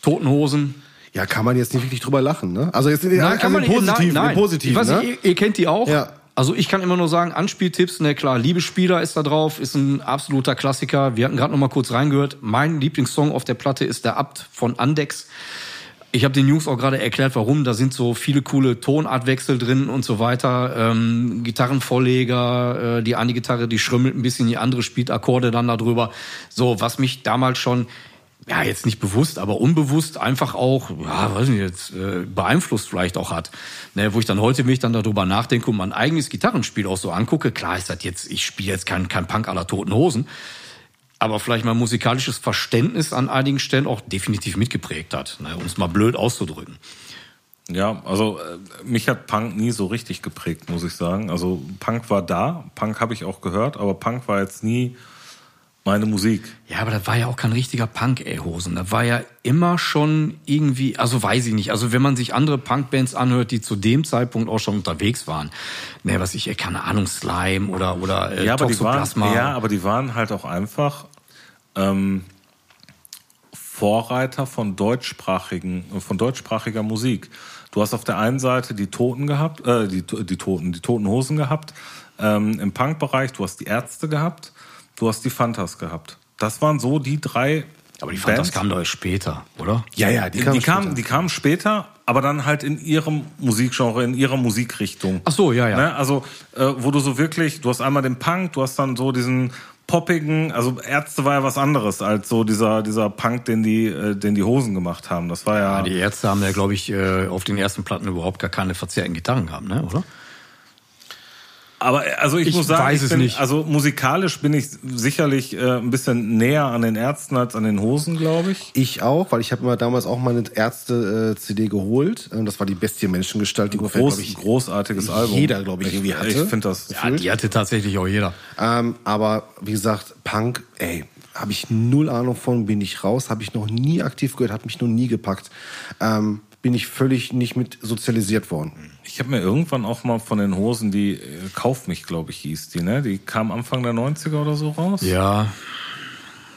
Totenhosen. Ja, kann man jetzt nicht wirklich drüber lachen, ne? Also jetzt in, Nein, kann man im Positiven, nein, nein. im Positiven, ich weiß ne? ihr, ihr kennt die auch. Ja. Also ich kann immer nur sagen, Anspieltipps, ne klar, Liebesspieler ist da drauf, ist ein absoluter Klassiker. Wir hatten gerade noch mal kurz reingehört. Mein Lieblingssong auf der Platte ist der Abt von Andex. Ich habe den Jungs auch gerade erklärt, warum. Da sind so viele coole Tonartwechsel drin und so weiter. Ähm, Gitarrenvorleger, äh, die eine Gitarre, die schrimmelt ein bisschen, die andere spielt Akkorde dann darüber. So, was mich damals schon ja, jetzt nicht bewusst, aber unbewusst einfach auch, ja, weiß nicht, jetzt äh, beeinflusst vielleicht auch hat. Ne, wo ich dann heute, wenn ich dann darüber nachdenke und mein eigenes Gitarrenspiel auch so angucke, klar ist das jetzt, ich spiele jetzt kein, kein Punk aller Toten Hosen, aber vielleicht mein musikalisches Verständnis an einigen Stellen auch definitiv mitgeprägt hat, ne, um es mal blöd auszudrücken. Ja, also äh, mich hat Punk nie so richtig geprägt, muss ich sagen. Also Punk war da, Punk habe ich auch gehört, aber Punk war jetzt nie meine Musik. Ja, aber das war ja auch kein richtiger Punk, ey, Hosen. Das war ja immer schon irgendwie, also weiß ich nicht. Also wenn man sich andere Punkbands anhört, die zu dem Zeitpunkt auch schon unterwegs waren, ne, was ich, keine Ahnung, Slime oder oder äh, ja, aber die waren, ja, aber die waren halt auch einfach ähm, Vorreiter von deutschsprachigen, von deutschsprachiger Musik. Du hast auf der einen Seite die Toten gehabt, äh, die, die Toten, die Toten Hosen gehabt. Ähm, Im Punkbereich, du hast die Ärzte gehabt du hast die Fantas gehabt. Das waren so die drei. Aber die Fantas kamen doch später, oder? Ja, ja, die, kamen, die, kamen, die kamen später, aber dann halt in ihrem Musikgenre, in ihrer Musikrichtung. Ach so, ja, ja. Ne? Also, äh, wo du so wirklich, du hast einmal den Punk, du hast dann so diesen poppigen, also Ärzte war ja was anderes als so dieser dieser Punk, den die äh, den die Hosen gemacht haben. Das war ja. ja die Ärzte haben ja, glaube ich, äh, auf den ersten Platten überhaupt gar keine verzerrten Gitarren gehabt, ne, oder? Aber also ich, ich muss sagen, ich bin, also musikalisch bin ich sicherlich äh, ein bisschen näher an den Ärzten als an den Hosen, glaube ich. Ich auch, weil ich habe mir damals auch meine Ärzte-CD geholt. Ähm, das war die Bestie Menschengestalt, die Groß, ungefähr, ich, großartiges Album. Jeder, glaube ich, irgendwie hatte. Ich finde das. Ja, die hatte tatsächlich auch jeder. Ähm, aber wie gesagt, Punk, ey, habe ich null Ahnung von, bin ich raus, habe ich noch nie aktiv gehört, hat mich noch nie gepackt. Ähm, bin ich völlig nicht mit sozialisiert worden. Ich habe mir irgendwann auch mal von den Hosen, die äh, Kauf mich, glaube ich, hieß die, ne? Die kam Anfang der 90er oder so raus. Ja.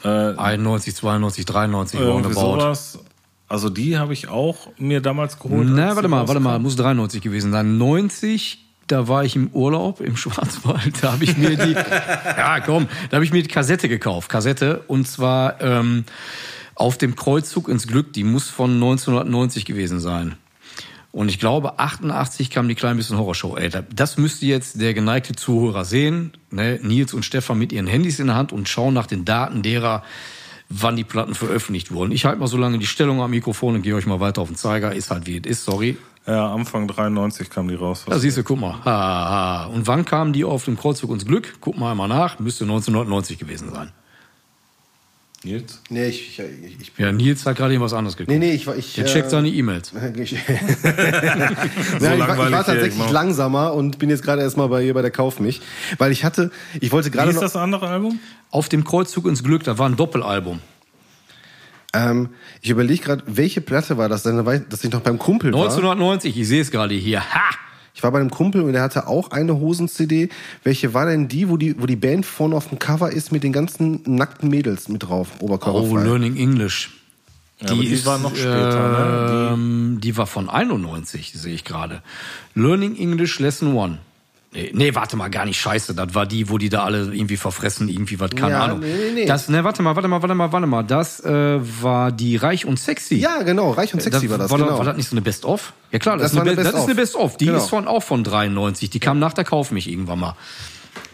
Äh, 91, 92, 93 irgendwie sowas. Also die habe ich auch mir damals geholt. Na, warte mal, warte mal, muss 93 gewesen sein. 90 da war ich im Urlaub im [LAUGHS] Schwarzwald. Da habe ich mir die, [LAUGHS] ja komm, da habe ich mir die Kassette gekauft. Kassette und zwar ähm, auf dem Kreuzzug ins Glück. Die muss von 1990 gewesen sein. Und ich glaube, 88 kam die klein bisschen Horrorshow. Ey, das müsste jetzt der geneigte Zuhörer sehen. Ne? Nils und Stefan mit ihren Handys in der Hand und schauen nach den Daten derer, wann die Platten veröffentlicht wurden. Ich halte mal so lange die Stellung am Mikrofon und gehe euch mal weiter auf den Zeiger. Ist halt wie es ist, sorry. Ja, Anfang 93 kam die raus. Da siehst du, guck mal. Ha, ha. Und wann kamen die auf dem Kreuzzug ins Glück? Guck mal einmal nach. Müsste 1990 gewesen sein. Nils? Nee, ich, ich, ich Ja, Nils hat gerade was anderes geguckt. Nee, nee, ich war. Ich, Der checkt seine E-Mails. [LAUGHS] ich, [LAUGHS] ja, ich, war, ich war tatsächlich hier, langsamer und bin jetzt gerade erstmal bei ihr bei der Kauf mich. Weil ich hatte, ich wollte gerade. Wie ist das andere Album? Auf dem Kreuzzug ins Glück, da war ein Doppelalbum. Ähm, ich überlege gerade, welche Platte war das denn, dass ich noch beim Kumpel 1990, war. 1990, ich sehe es gerade hier. Ha! Ich war bei einem Kumpel und der hatte auch eine Hosen-CD. Welche war denn die, wo die, wo die Band vorne auf dem Cover ist mit den ganzen nackten Mädels mit drauf, Oberkörper Oh, Learning English. Die, ja, die ist, war noch später, äh, ne? Die, die war von 91, sehe ich gerade. Learning English Lesson One. Nee, nee, warte mal, gar nicht scheiße. Das war die, wo die da alle irgendwie verfressen, irgendwie was, keine ja, Ahnung. Nee, nee, nee. Das, ne, warte mal, warte mal, warte mal, warte mal. Das äh, war die Reich und Sexy. Ja, genau, Reich und Sexy das, war das. War, genau. war das nicht so eine Best-of? Ja klar, das, das, ist, eine, das ist eine Best-of. Die genau. ist von auch von 93. Die kam nach der Kauf mich irgendwann mal.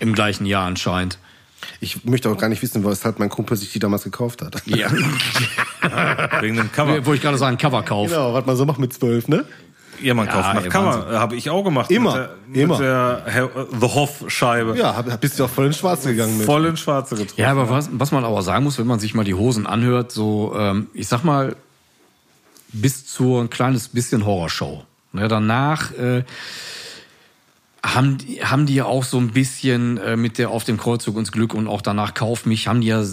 Im gleichen Jahr anscheinend. Ich möchte auch gar nicht wissen, weshalb mein Kumpel sich die damals gekauft hat. Ja. [LAUGHS] Wegen dem Cover. Wo ich gerade sagen, Cover kauf. Genau, was man so macht mit zwölf, ne? Ja, man kauft ja, nach Kammer. Habe ich auch gemacht. Immer. Mit der, immer. Mit der The Hoff-Scheibe. Ja, bist du auch voll ins Schwarze gegangen mit. Voll ins Schwarze getroffen. Ja, aber was, was man aber sagen muss, wenn man sich mal die Hosen anhört, so, ähm, ich sag mal, bis zu ein kleines bisschen Horrorshow. Ne, danach äh, haben haben die ja auch so ein bisschen äh, mit der auf dem Kreuzzug ins Glück und auch danach Kauf mich, haben die ja,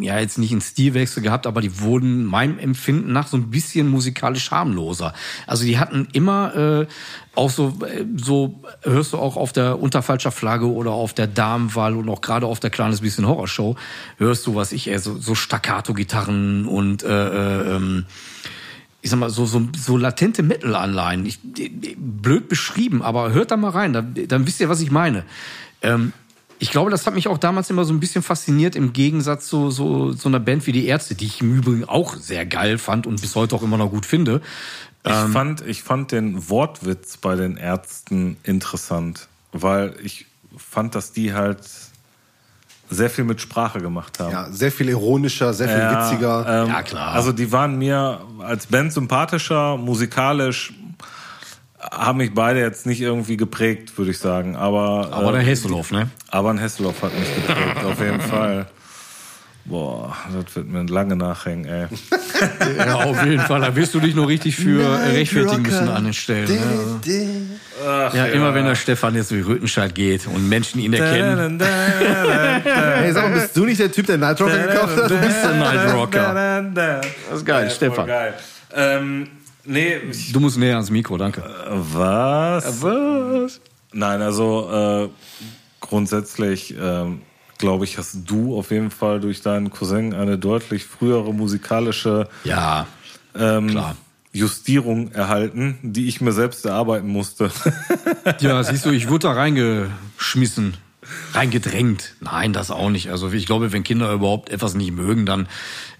ja jetzt nicht einen Stilwechsel gehabt, aber die wurden meinem Empfinden nach so ein bisschen musikalisch harmloser. Also die hatten immer äh, auch so, äh, so hörst du auch auf der Unterfalscher Flagge oder auf der Damenwahl und auch gerade auf der kleines bisschen Horrorshow, hörst du, was ich, äh, so, so Staccato-Gitarren und äh, äh, ähm, ich sag mal, so, so, so latente Metal-Anleihen. blöd beschrieben, aber hört da mal rein, dann, dann wisst ihr, was ich meine. Ähm, ich glaube, das hat mich auch damals immer so ein bisschen fasziniert, im Gegensatz zu so, so einer Band wie die Ärzte, die ich im Übrigen auch sehr geil fand und bis heute auch immer noch gut finde. Ich, fand, ich fand den Wortwitz bei den Ärzten interessant, weil ich fand, dass die halt sehr viel mit Sprache gemacht haben. Ja, sehr viel ironischer, sehr viel witziger. Ähm, Ja, klar. Also die waren mir als Band sympathischer, musikalisch haben mich beide jetzt nicht irgendwie geprägt, würde ich sagen. Aber, Aber der äh, Hesselhoff, ne? aber ein Hesselhoff hat mich geprägt, auf jeden [LAUGHS] Fall. Boah, das wird mir lange nachhängen, ey. [LAUGHS] Ja, auf jeden Fall. Da wirst du dich noch richtig für rechtfertigen müssen an den Stellen. Ne? Ja, immer wenn der Stefan jetzt wie Rüttenscheid geht und Menschen ihn erkennen. Hey, sag mal, bist du nicht der Typ, der Night Rocker gekauft hat? Du bist der Night Rocker. Das ist geil, ja, Stefan. Geil. Ähm, nee, ich, Du musst näher ans Mikro, danke. was? Was? Nein, also äh, grundsätzlich ähm, glaube ich, hast du auf jeden Fall durch deinen Cousin eine deutlich frühere musikalische Ja, ähm. Justierung erhalten, die ich mir selbst erarbeiten musste. [LAUGHS] Ja, siehst du, ich wurde da reingeschmissen, reingedrängt. Nein, das auch nicht. Also ich glaube, wenn Kinder überhaupt etwas nicht mögen, dann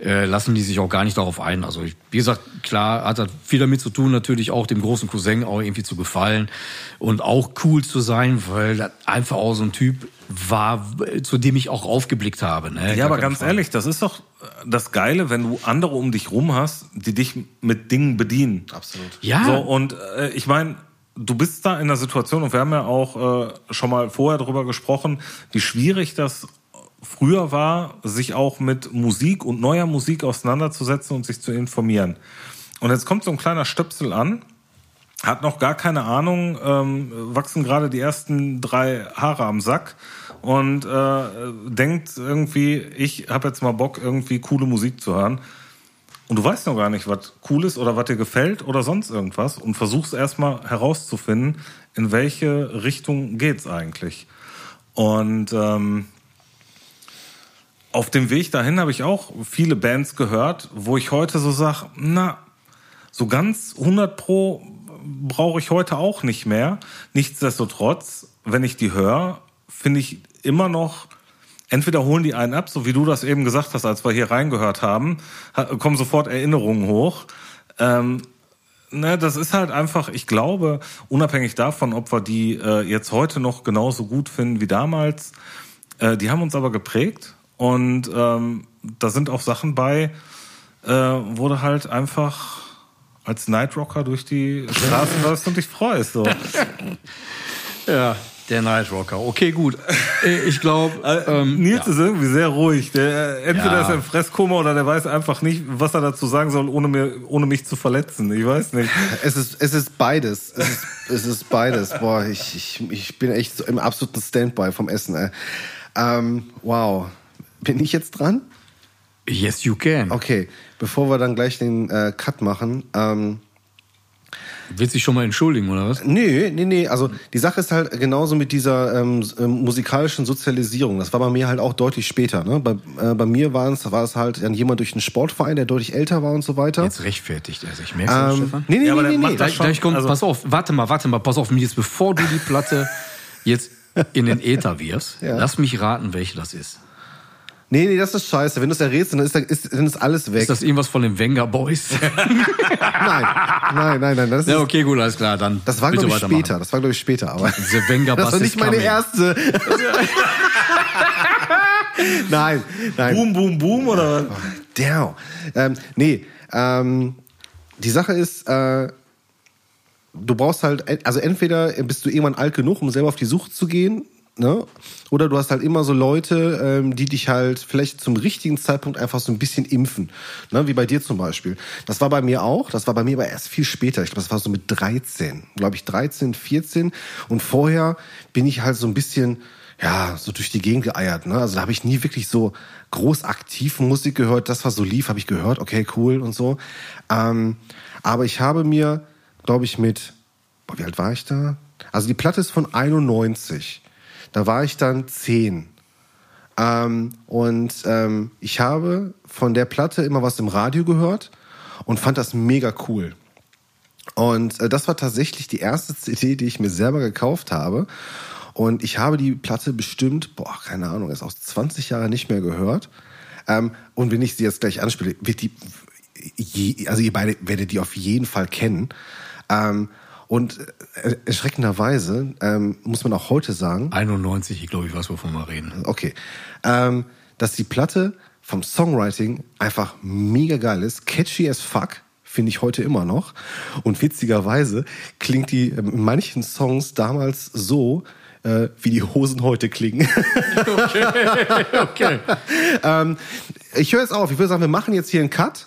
äh, lassen die sich auch gar nicht darauf ein. Also ich, wie gesagt, klar hat das viel damit zu tun, natürlich auch dem großen Cousin auch irgendwie zu gefallen und auch cool zu sein, weil das einfach auch so ein Typ war, zu dem ich auch aufgeblickt habe. Ne? Ja, Gar aber ganz Frage. ehrlich, das ist doch das Geile, wenn du andere um dich rum hast, die dich mit Dingen bedienen. Absolut. Ja, So, und äh, ich meine, du bist da in der Situation, und wir haben ja auch äh, schon mal vorher darüber gesprochen, wie schwierig das früher war, sich auch mit Musik und neuer Musik auseinanderzusetzen und sich zu informieren. Und jetzt kommt so ein kleiner Stöpsel an, hat noch gar keine Ahnung, ähm, wachsen gerade die ersten drei Haare am Sack und äh, denkt irgendwie, ich habe jetzt mal Bock, irgendwie coole Musik zu hören. Und du weißt noch gar nicht, was cool ist oder was dir gefällt oder sonst irgendwas und versuchst erstmal herauszufinden, in welche Richtung geht's eigentlich. Und ähm, auf dem Weg dahin habe ich auch viele Bands gehört, wo ich heute so sag, na, so ganz 100 pro brauche ich heute auch nicht mehr. Nichtsdestotrotz, wenn ich die höre, finde ich immer noch, entweder holen die einen ab, so wie du das eben gesagt hast, als wir hier reingehört haben, ha- kommen sofort Erinnerungen hoch. Ähm, ne, das ist halt einfach, ich glaube, unabhängig davon, ob wir die äh, jetzt heute noch genauso gut finden wie damals, äh, die haben uns aber geprägt und ähm, da sind auch Sachen bei, äh, du halt einfach als Night Rocker durch die Straßen läufst und dich freust. So. [LAUGHS] ja, der Night Rocker. Okay, gut. Äh, Ich glaube, ähm, Nils ist irgendwie sehr ruhig. Der, äh, entweder Ja. ist er im Fresskoma oder der weiß einfach nicht, was er dazu sagen soll, ohne, mir, ohne mich zu verletzen. Ich weiß nicht. Es ist, es ist beides. Es ist, es ist beides. Boah, ich, ich, ich bin echt so im absoluten Standby vom Essen. Ey. Ähm, wow. Bin ich jetzt dran? yes, you can. Okay, bevor wir dann gleich den äh, Cut machen. Ähm, Willst du dich schon mal entschuldigen, oder was? Nee, nee, nee. Also die Sache ist halt genauso mit dieser ähm, ähm, musikalischen Sozialisierung. Das war bei mir halt auch deutlich später. Ne? Bei, äh, bei mir war es, war es halt dann jemand durch einen Sportverein, der deutlich älter war und so weiter. Jetzt rechtfertigt er sich. Merkst du das, ähm, Stefan? nee, nee, Ja, aber nee, der nee, macht nee. das Gleich, schon, gleich kommt, also- pass auf, warte mal, warte mal, pass auf, jetzt bevor du die Platte jetzt [LAUGHS] in den Äther wirfst, Ja. lass mich raten, welche das ist. Nee, nee, das ist scheiße. Wenn du es errätst, dann ist, ist, dann ist alles weg. Ist das irgendwas von den Wenger Boys? [LAUGHS] nein, nein, nein, nein. Das, ist, ja, okay, gut, alles klar, dann das war, glaube ich, später. Das war, glaube ich, später. Aber [LAUGHS] The Wenger das war nicht meine coming. erste. [LAUGHS] nein, nein. Boom, boom, boom oder was? Down. Ähm, nee, ähm, die Sache ist, äh, du brauchst halt, also entweder bist du irgendwann alt genug, um selber auf die Suche zu gehen, ne? Oder du hast halt immer so Leute, ähm, die dich halt vielleicht zum richtigen Zeitpunkt einfach so ein bisschen impfen, ne? Wie bei dir zum Beispiel. Das war bei mir auch, das war bei mir aber erst viel später. Ich glaube, das war so mit 13, glaube ich 13, 14. Und vorher bin ich halt so ein bisschen ja, so durch die Gegend geeiert. Ne? Also da habe ich nie wirklich so groß aktiv Musik gehört. Das, was so lief, habe ich gehört. Okay, cool und so. Ähm, aber ich habe mir, glaube ich, mit, boah, wie alt war ich da? Also die Platte ist von 91. Da war ich dann 10. Ähm, und ähm, ich habe von der Platte immer was im Radio gehört und fand das mega cool. Und äh, das war tatsächlich die erste [LAUGHS] CD, die ich mir selber gekauft habe. und ich habe die Platte bestimmt, boah, keine Ahnung, ist aus 20 Jahren nicht mehr gehört. Ähm, und wenn ich sie jetzt gleich anspiele, wird die, je, also ihr beide werdet die auf jeden Fall kennen. Ähm, und äh, erschreckenderweise ähm, muss man auch heute sagen, 91, ich glaube, ich weiß, wovon wir reden. okay, ähm, dass die Platte vom Songwriting einfach mega geil ist, catchy as fuck, finde ich heute immer noch. Und witzigerweise klingt die in manchen Songs damals so, äh, wie die Hosen heute klingen. [LAUGHS] Okay. [LAUGHS] ähm, ich höre jetzt auf, ich würde sagen, wir machen jetzt hier einen Cut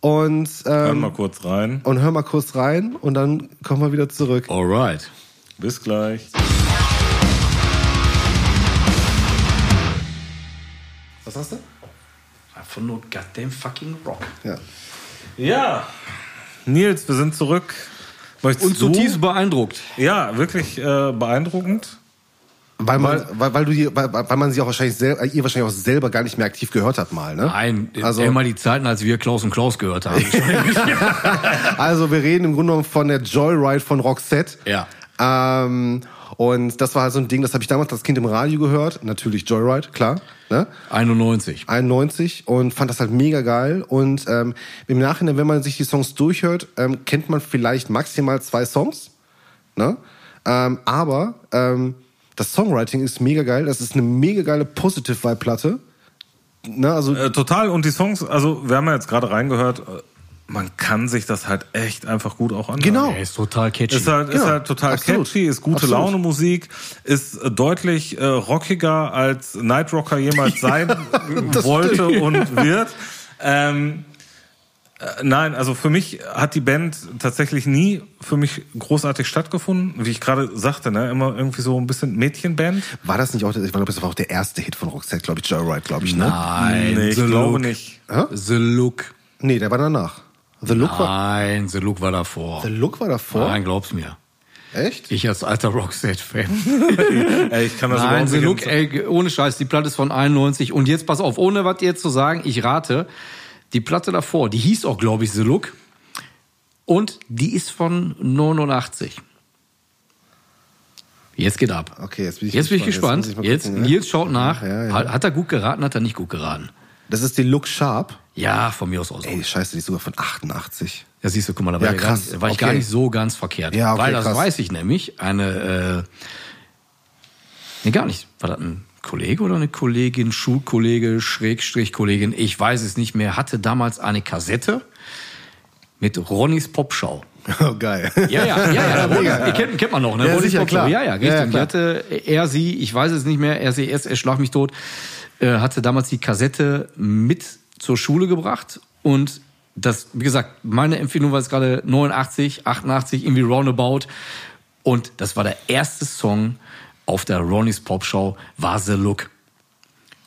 und, ähm, mal kurz rein. und hören mal kurz rein und dann kommen wir wieder zurück. Alright. Bis gleich. Was hast du? Einfach nur goddamn fucking rock. Ja. Ja. Nils, wir sind zurück. Möchtest Und zutiefst beeindruckt. Ja, wirklich äh, beeindruckend. Weil man, weil, weil du die, weil, weil man sie auch wahrscheinlich selber, ihr wahrscheinlich auch selber gar nicht mehr aktiv gehört habt mal, ne? Nein, Also- immer die Zeiten, als wir Klaus und Klaus gehört haben. [LAUGHS] [LAUGHS] Also wir reden im Grunde genommen von der Joyride von Roxette. Ja. Ähm, und das war halt so ein Ding, das habe ich damals als Kind im Radio gehört. Natürlich Joyride, klar. Ne? 91. 91 und fand das halt mega geil. Und ähm, im Nachhinein, wenn man sich die Songs durchhört, ähm, kennt man vielleicht maximal zwei Songs. Ne? Ähm, aber ähm, das Songwriting ist mega geil. Das ist eine mega geile Positive Vibe Platte. Ne? Also Äh, total. Und die Songs, also wir haben ja jetzt gerade reingehört, äh, man kann sich das halt echt einfach gut auch anhören. Genau. Er ist total catchy. Ist halt, ist Genau. halt total Absolut. catchy, ist gute Absolut. Laune Musik, ist äh, deutlich äh, rockiger als Night Rocker jemals [LAUGHS] sein wollte und wird. Ähm, äh, nein, also für mich hat die Band tatsächlich nie für mich großartig stattgefunden. Wie ich gerade sagte, ne, immer irgendwie so ein bisschen Mädchenband. war das nicht auch, ich glaube, das war auch der erste Hit von Roxette, glaube ich, Joyride, glaube ich, ne? Nein, Nee, ich The glaube Look. nicht. The Look. Nee, der war danach. The Look war, Nein, The Look war davor. The Look war davor? Nein, glaub's mir. Echt? Ich als alter Roxette-Fan. [LAUGHS] Ey, ich kann das Nein, The Look, ey, ohne Scheiß, die Platte ist von 91. Und jetzt pass auf, ohne was jetzt zu sagen, ich rate, die Platte davor, die hieß auch, glaube ich, The Look. Und die ist von 89. Jetzt geht ab. Okay, jetzt bin ich Jetzt bin ich gespannt. Jetzt ich Jetzt, gucken, ne? Nils schaut nach. Ja, ja. Hat, hat er gut geraten, hat er nicht gut geraten? Das ist die Look Sharp. Ja, von mir aus aus. Ey, scheiße, die ist sogar von 88. Ja, siehst du, guck mal, da war, Ja, ich, gar krass. war ich Okay. gar nicht so ganz verkehrt. Ja, okay, Weil das krass. weiß ich nämlich. Eine, äh, nee, gar nicht. War das ein Kollege oder eine Kollegin, Schulkollege, Schrägstrich Kollegin, ich weiß es nicht mehr, hatte damals eine Kassette mit Ronnys Popschau. [LAUGHS] Oh, geil. Ja, ja, ja, ja. [LAUGHS] Ronny, die kennt, kennt man noch, ne? Ja, sicher, klar. Ja, ja, richtig. Ja, ja, hatte er, sie, ich weiß es nicht mehr, er, sie, es, er schlag mich tot, äh, hatte damals die Kassette mit zur Schule gebracht und das, wie gesagt, meine Empfehlung war jetzt gerade 89, 88, irgendwie roundabout. Und das war der erste Song auf der Ronnie's Popschau, war The Look.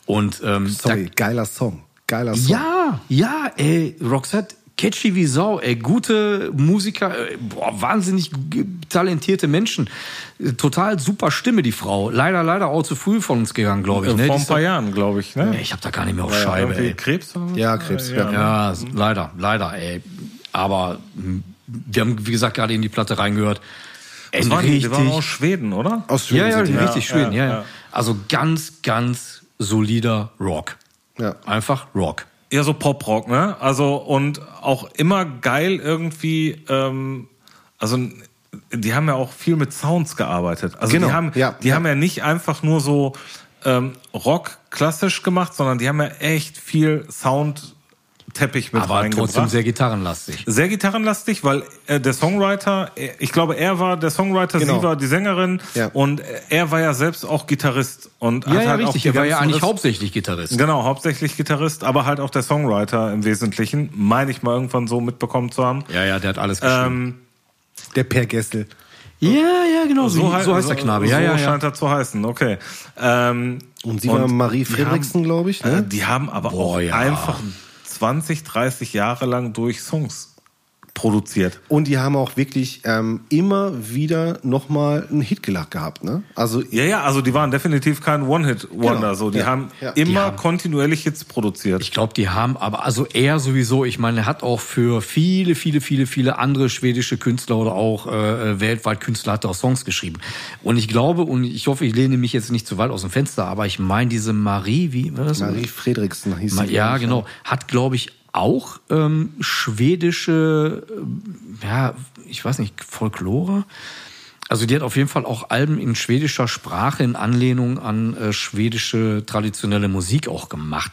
Und ähm, Sorry, geiler Song. Geiler da, Song. ja, ja, ey, Roxette, catchy wie Sau, ey, gute Musiker, äh, boah, wahnsinnig talentierte Menschen. Äh, Total super Stimme, die Frau. Leider, leider auch zu früh von uns gegangen, glaube ich. Äh, Ne? Vor ein paar Jahren, glaube ich. Ne? Ey, Ich habe da gar nicht mehr auf ja Scheibe, ey. Krebs? Ja, Krebs, ja. Ja, s- leider, leider, ey. Aber wir haben, wie gesagt, gerade in die Platte reingehört. Ey, Das waren die, die richtig. waren aus Schweden, oder? Aus ja, Schweden ja, sind die. richtig Ja, schön, ja, ja, ja, ja. Also ganz, ganz solider Rock. Ja. Einfach Rock. Ja, so Poprock, ne? Also und auch immer geil irgendwie, ähm, also die haben ja auch viel mit Sounds gearbeitet. Also Genau, die haben, ja, die ja. haben ja nicht einfach nur so ähm, Rock klassisch gemacht, sondern die haben ja echt viel Soundteppich mit Aber reingebracht. trotzdem sehr gitarrenlastig. Sehr gitarrenlastig, weil äh, der Songwriter, er, ich glaube, er war der Songwriter, Genau. sie war die Sängerin Ja. und er war ja selbst auch Gitarrist und Ja, hat ja, halt auch richtig. die Er war ja eigentlich Riffs- hauptsächlich Gitarrist. Genau, hauptsächlich Gitarrist, aber halt auch der Songwriter im Wesentlichen, meine ich mal irgendwann so mitbekommen zu haben. Ja, ja, der hat alles geschrieben. Ähm, Der Per Gessel. ja, ja, genau. So, hei- so heißt der Knabe. Ja, so ja, ja. scheint er zu heißen, okay. Ähm, Und sie war Marie haben- glaube ich, Äh, ne? die haben aber Boah, auch ja. einfach 20, 30 Jahre lang durch Songs produziert. Und die haben auch wirklich ähm, immer wieder nochmal einen Hit gehabt, ne? Also Ja, ja, also die waren definitiv kein One-Hit-Wonder. Genau. So, die Ja. haben Ja. immer Die haben- kontinuierlich Hits produziert. Ich glaube, die haben, aber also er sowieso, ich meine, er hat auch für viele, viele, viele, viele andere schwedische Künstler oder auch äh, weltweit Künstler hat er auch Songs geschrieben. Und ich glaube, und ich hoffe, ich lehne mich jetzt nicht zu weit aus dem Fenster, aber ich meine, diese Marie, wie war das? Marie Fredriksen hieß Ma- sie. Ja, genau. Hat, glaube ich, auch ähm, schwedische, ähm, ja, ich weiß nicht, Folklore. Also die hat auf jeden Fall auch Alben in schwedischer Sprache in Anlehnung an äh, schwedische traditionelle Musik auch gemacht.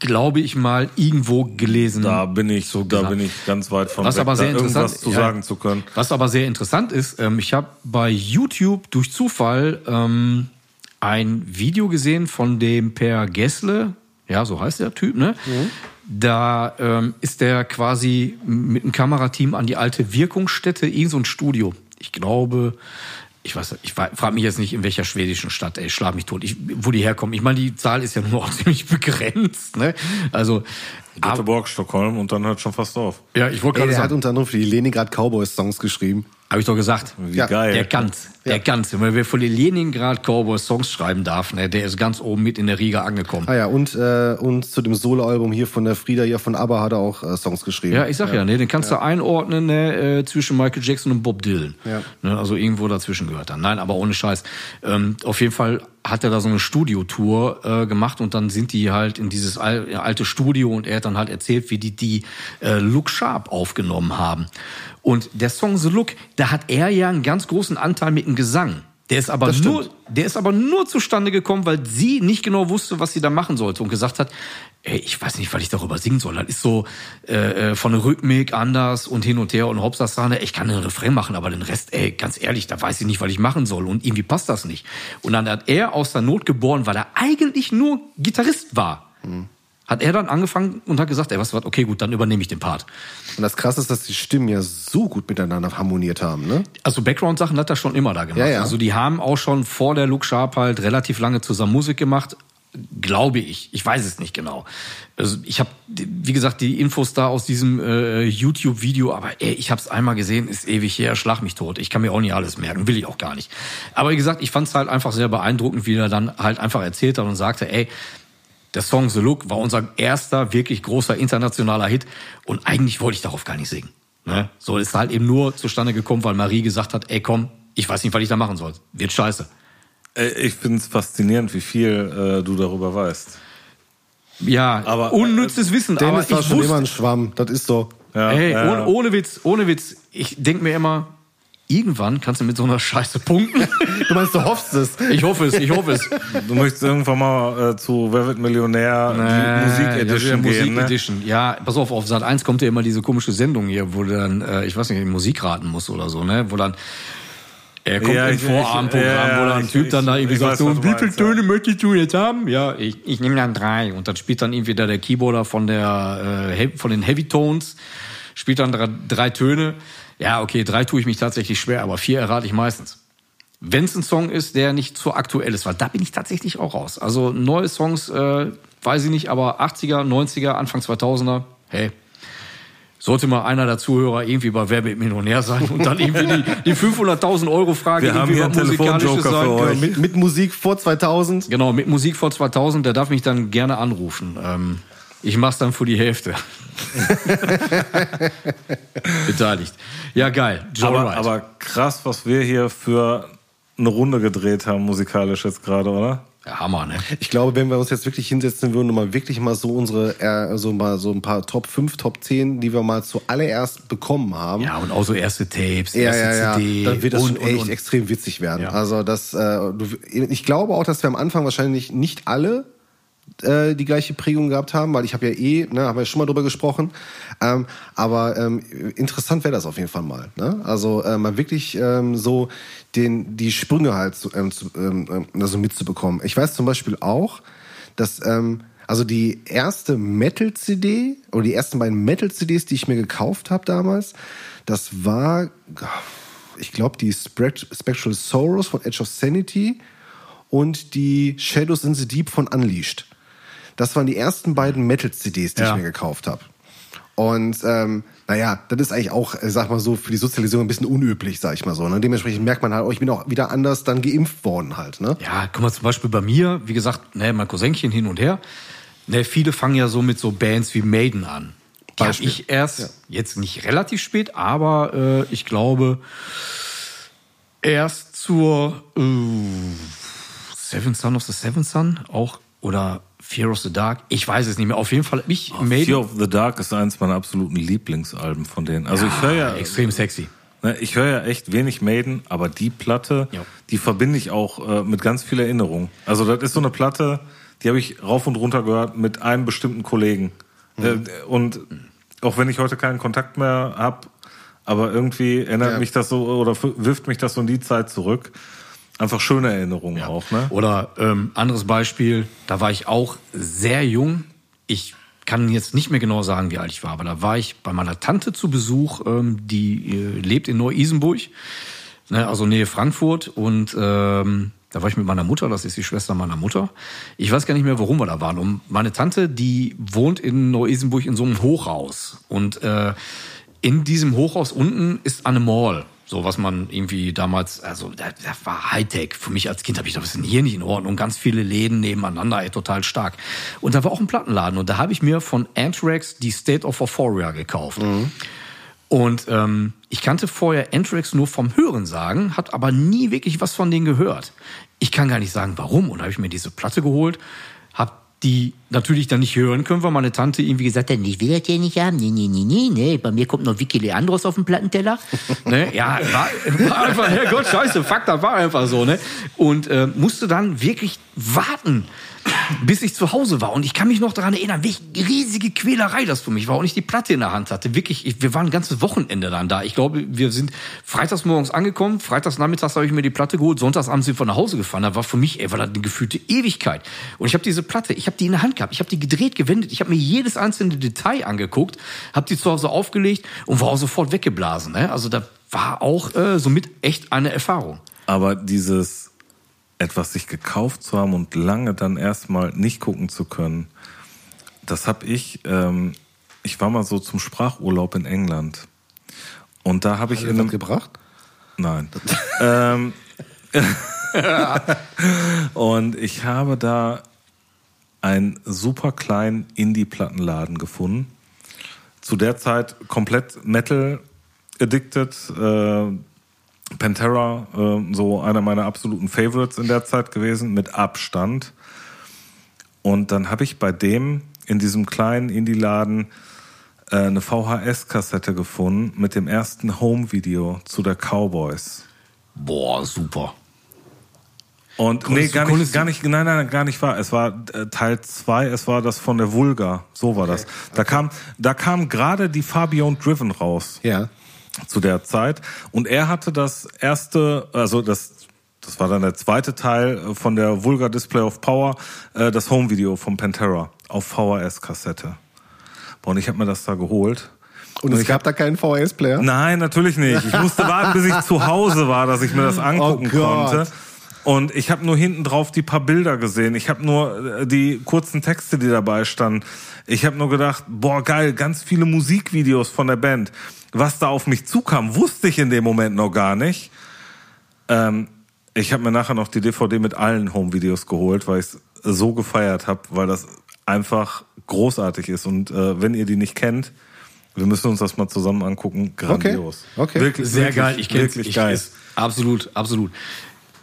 Glaube ich mal irgendwo gelesen. Da bin ich, so da gesagt. bin ich ganz weit von Was weg, aber sehr interessant irgendwas zu ja. sagen zu können. Was aber sehr interessant ist, ähm, ich habe bei YouTube durch Zufall ähm, ein Video gesehen von dem Per Gessle, ja, so heißt der Typ, ne? Da ähm, ist der quasi mit einem Kamerateam an die alte Wirkungsstätte, irgend so ein Studio. Ich glaube, ich weiß, ich frage mich jetzt nicht, in welcher schwedischen Stadt, ey, schlag mich tot, ich, wo die herkommen. Ich meine, die Zahl ist ja nur auch [LAUGHS] ziemlich begrenzt, ne? Also, Göteborg, Stockholm und dann hört schon fast auf. ja, ich wollte gerade der hat sagen, unter anderem für die Leningrad Cowboys Songs geschrieben. Habe ich doch gesagt. Wie Ja, geil. Der ganz, der ganz. Wenn wer von den Leningrad Cowboys Songs schreiben darf, ne, der ist ganz oben mit in der Riga angekommen. Ah ja, und, äh, und zu dem Soloalbum hier von der Frieda hier von ABBA hat er auch äh, Songs geschrieben. Ja, ich sag ja, ne, den kannst du einordnen ne, äh, zwischen Michael Jackson und Bob Dylan. Ja. Ne, also irgendwo dazwischen gehört er. Nein, aber ohne Scheiß. Ähm, auf jeden Fall hat er da so eine Studiotour äh, gemacht und dann sind die halt in dieses al alte Studio und er hat dann halt erzählt, wie die die äh, Look Sharp aufgenommen haben. Und der Song The Look, da hat er ja einen ganz großen Anteil mit dem Gesang. Der ist aber nur, der ist aber nur zustande gekommen, weil sie nicht genau wusste, was sie da machen sollte und gesagt hat, ey, ich weiß nicht, was ich darüber singen soll. Das ist so äh, äh, von der Rhythmik anders und hin und her und Hauptsache, ich kann einen Refrain machen, aber den Rest, ey, ganz ehrlich, da weiß ich nicht, was ich machen soll und irgendwie passt das nicht. Und dann hat er aus der Not geboren, weil er eigentlich nur Gitarrist war. Hat er dann angefangen und hat gesagt, ey, was, was, okay, gut, dann übernehme ich den Part. Und das Krasse ist, dass die Stimmen ja so gut miteinander harmoniert haben, ne? Also Background-Sachen hat er schon immer da gemacht. Ja, ja. Also die haben auch schon vor der Look Sharp halt relativ lange zusammen Musik gemacht. Glaube ich. Ich weiß es nicht genau. Also ich habe, wie gesagt, die Infos da aus diesem äh, YouTube-Video, aber ey, ich habe es einmal gesehen, ist ewig her, schlag mich tot. Ich kann mir auch nicht alles merken, will ich auch gar nicht. Aber wie gesagt, ich fand es halt einfach sehr beeindruckend, wie er dann halt einfach erzählt hat und sagte, ey, der Song The Look war unser erster wirklich großer internationaler Hit und eigentlich wollte ich darauf gar nicht singen. Ne? So ist halt eben nur zustande gekommen, weil Marie gesagt hat, ey komm, ich weiß nicht, was ich da machen soll. Wird scheiße. Äh, Ich finde es faszinierend, wie viel äh, du darüber weißt. Ja, Aber, unnützes Wissen, aber Dennis ich war schon immer wusste, ein Schwamm, das ist so. Ja, ey, ja. ohne, ohne Witz, ohne Witz, ich denk mir immer, irgendwann kannst du mit so einer Scheiße punkten. [LAUGHS] Du meinst, du hoffst es. Ich hoffe es, ich hoffe es. Du möchtest irgendwann mal äh, zu Wer wird Millionär die Musik ja, Edition Musik gehen, ne? Edition. Ja, pass auf, auf Sat 1 kommt ja immer diese komische Sendung hier, wo du dann, äh, ich weiß nicht, Musik raten musst oder so, ne? Wo dann er kommt Ja, im ich- ich- Vorabendprogramm, ja, wo dann ein ich- Typ dann da ich- irgendwie ich sagt, weiß, so, wie viele ja. Töne möchtest du jetzt haben? Ja, ich, ich nehme dann drei. Und dann spielt dann irgendwie da der Keyboarder von der äh, von den Heavy Tones, spielt dann drei, drei Töne. Ja, okay, drei tue ich mich tatsächlich schwer, aber vier errate ich meistens. Wenn es ein Song ist, der nicht zu aktuell ist, weil da bin ich tatsächlich auch raus. Also neue Songs, äh, weiß ich nicht, aber 80er, 90er, Anfang 2000er, hey, sollte mal einer der Zuhörer irgendwie bei Wer wird Millionär sein und dann irgendwie die, die 500.000 Euro Frage Wir haben irgendwie hier einen was Musikalisches sagen. euch. Mit, mit Musik vor 2000. Genau, mit Musik vor 2000, der darf mich dann gerne anrufen. Ähm, ich mach's dann für die Hälfte. [LAUGHS] Beteiligt. Ja, geil. Joe Aber, Wright. aber krass, was wir hier für eine Runde gedreht haben, musikalisch jetzt gerade, oder? ja, Hammer, ne? Ich glaube, wenn wir uns jetzt wirklich hinsetzen würden und mal wirklich mal so unsere, äh, so mal so ein paar Top 5, Top 10, die wir mal zuallererst bekommen haben. Ja, und auch so erste Tapes, Ja, erste ja, ja. CD. Dann wird das und, schon echt und, und. extrem witzig werden. Ja. Also das, äh, du, ich glaube auch, dass wir am Anfang wahrscheinlich nicht alle äh, die gleiche Prägung gehabt haben, weil ich habe ja eh, ne, haben wir ja schon mal drüber gesprochen. Ähm, aber ähm, interessant wäre das auf jeden Fall mal. Ne? Also äh, mal wirklich ähm, so den die Sprünge halt zu, ähm, zu, also mitzubekommen. Ich weiß zum Beispiel auch, dass ähm, also die erste Metal-CD oder die ersten beiden Metal-CDs, die ich mir gekauft habe damals, das war, ich glaube, die Spect Spectral Sorrows von Edge of Sanity und die Shadows in the Deep von Unleashed. Das waren die ersten beiden Metal-CDs, die Ja. ich mir gekauft habe. Und ähm, naja, das ist eigentlich auch, äh, sag mal so, für die Sozialisierung ein bisschen unüblich, sag ich mal so. Ne? Dementsprechend merkt man halt, oh, ich bin auch wieder anders dann geimpft worden halt. Ne? Ja, guck mal, zum Beispiel bei mir, wie gesagt, ne, mein Cousinchen hin und her. Ne, viele fangen ja so mit so Bands wie Maiden an. Die ich erst, jetzt nicht relativ spät, aber äh, ich glaube, erst zur äh, Seventh Son of the Seventh Son auch oder Fear of the Dark. Ich weiß es nicht mehr. Auf jeden Fall hab ich Maiden. Fear of the Dark ist eins meiner absoluten Lieblingsalben von denen. Also ich höre ja, extrem sexy. ne, ich höre ja echt wenig Maiden, aber die Platte, Ja. die verbinde ich auch äh, mit ganz viel Erinnerung. Also das ist so eine Platte, die habe ich rauf und runter gehört mit einem bestimmten Kollegen. Äh, und auch wenn ich heute keinen Kontakt mehr habe, aber irgendwie erinnert Ja. mich das so oder wirft mich das so in die Zeit zurück. Einfach schöne Erinnerungen auch, ne? Oder ähm, anderes Beispiel, da war ich auch sehr jung. Ich kann jetzt nicht mehr genau sagen, wie alt ich war, aber da war ich bei meiner Tante zu Besuch, ähm, die äh, lebt in Neu-Isenburg, ne, also Nähe Frankfurt. Und ähm, da war ich mit meiner Mutter, das ist die Schwester meiner Mutter. Ich weiß gar nicht mehr, warum wir da waren. Und meine Tante, die wohnt in Neu-Isenburg in so einem Hochhaus. Und äh, in diesem Hochhaus unten ist eine Mall. So was man irgendwie damals, also das, das war Hightech. Für mich als Kind habe ich gedacht, was ist hier nicht in Ordnung? Ganz viele Läden nebeneinander, ey, total stark. Und da war auch ein Plattenladen und da habe ich mir von Anthrax die State of Euphoria gekauft. Und ähm, ich kannte vorher Anthrax nur vom Hören sagen, hat aber nie wirklich was von denen gehört. Ich kann gar nicht sagen, warum. Und da habe ich mir diese Platte geholt, habe die natürlich dann nicht hören können, weil meine Tante irgendwie gesagt hat, ich will das hier nicht haben. Nee, nee, nee, nee, nee. Bei mir kommt noch Vicky Leandros auf den Plattenteller. [LAUGHS] ne? Ja, war, war einfach, Herrgott, scheiße, fuck, das war einfach so. Ne? Und äh, musste dann wirklich warten, bis ich zu Hause war. Und ich kann mich noch daran erinnern, welche riesige Quälerei das für mich war und ich die Platte in der Hand hatte. Wirklich, ich, wir waren ein ganzes Wochenende dann da. Ich glaube, wir sind freitags morgens angekommen, freitags nachmittags habe ich mir die Platte geholt, sonntagsabends sind wir nach Hause gefahren. Da war für mich, ey, war das eine gefühlte Ewigkeit. Und ich habe diese Platte, ich habe die in der Hand gehabt, ich habe die gedreht, gewendet, ich habe mir jedes einzelne Detail angeguckt, habe die zu Hause aufgelegt und war auch sofort weggeblasen. Ne? Also da war auch äh, somit echt eine Erfahrung. Aber dieses etwas sich gekauft zu haben und lange dann erstmal nicht gucken zu können, das habe ich, ähm, ich war mal so zum Sprachurlaub in England. Und da habe ich Hat in einem, gebracht? Nein. [LAUGHS] ähm, [LAUGHS] und ich habe da einen super kleinen Indie-Plattenladen gefunden. Zu der Zeit komplett Metal addicted. Äh, Pantera, äh, so einer meiner absoluten Favorites in der Zeit gewesen, mit Abstand. Und dann habe ich bei dem in diesem kleinen Indie-Laden äh, eine VHS-Kassette gefunden mit dem ersten Home-Video zu der Cowboys. Boah, super. Und nee, Konntest du- gar nicht, du- gar nicht, nein, nein, gar nicht wahr. Es war äh, Teil 2, es war das von der Vulga. So war das. Da kam, da kam gerade die Fabian Driven raus Ja. Zu der Zeit. Und er hatte das erste, also das, das war dann der zweite Teil von der Vulgar Display of Power, äh, das Home-Video von Pantera auf VHS-Kassette. Boah, Und ich habe mir das da geholt. Und es gab da keinen VHS-Player? Nein, natürlich nicht. Ich musste warten, bis ich zu Hause war, dass ich mir das [LAUGHS] angucken Oh konnte. Und ich habe nur hinten drauf die paar Bilder gesehen. Ich habe nur äh, die kurzen Texte, die dabei standen. Ich habe nur gedacht, boah, geil, ganz viele Musikvideos von der Band. Was da auf mich zukam, wusste ich in dem Moment noch gar nicht. Ähm, ich habe mir nachher noch die DVD mit allen Home-Videos geholt, weil ich es so gefeiert habe, weil das einfach großartig ist. Und äh, wenn ihr die nicht kennt, wir müssen uns das mal zusammen angucken. Grandios. Okay. Wirklich, Sehr wirklich, geil, ich kenne wirklich ich geil. ist absolut, absolut.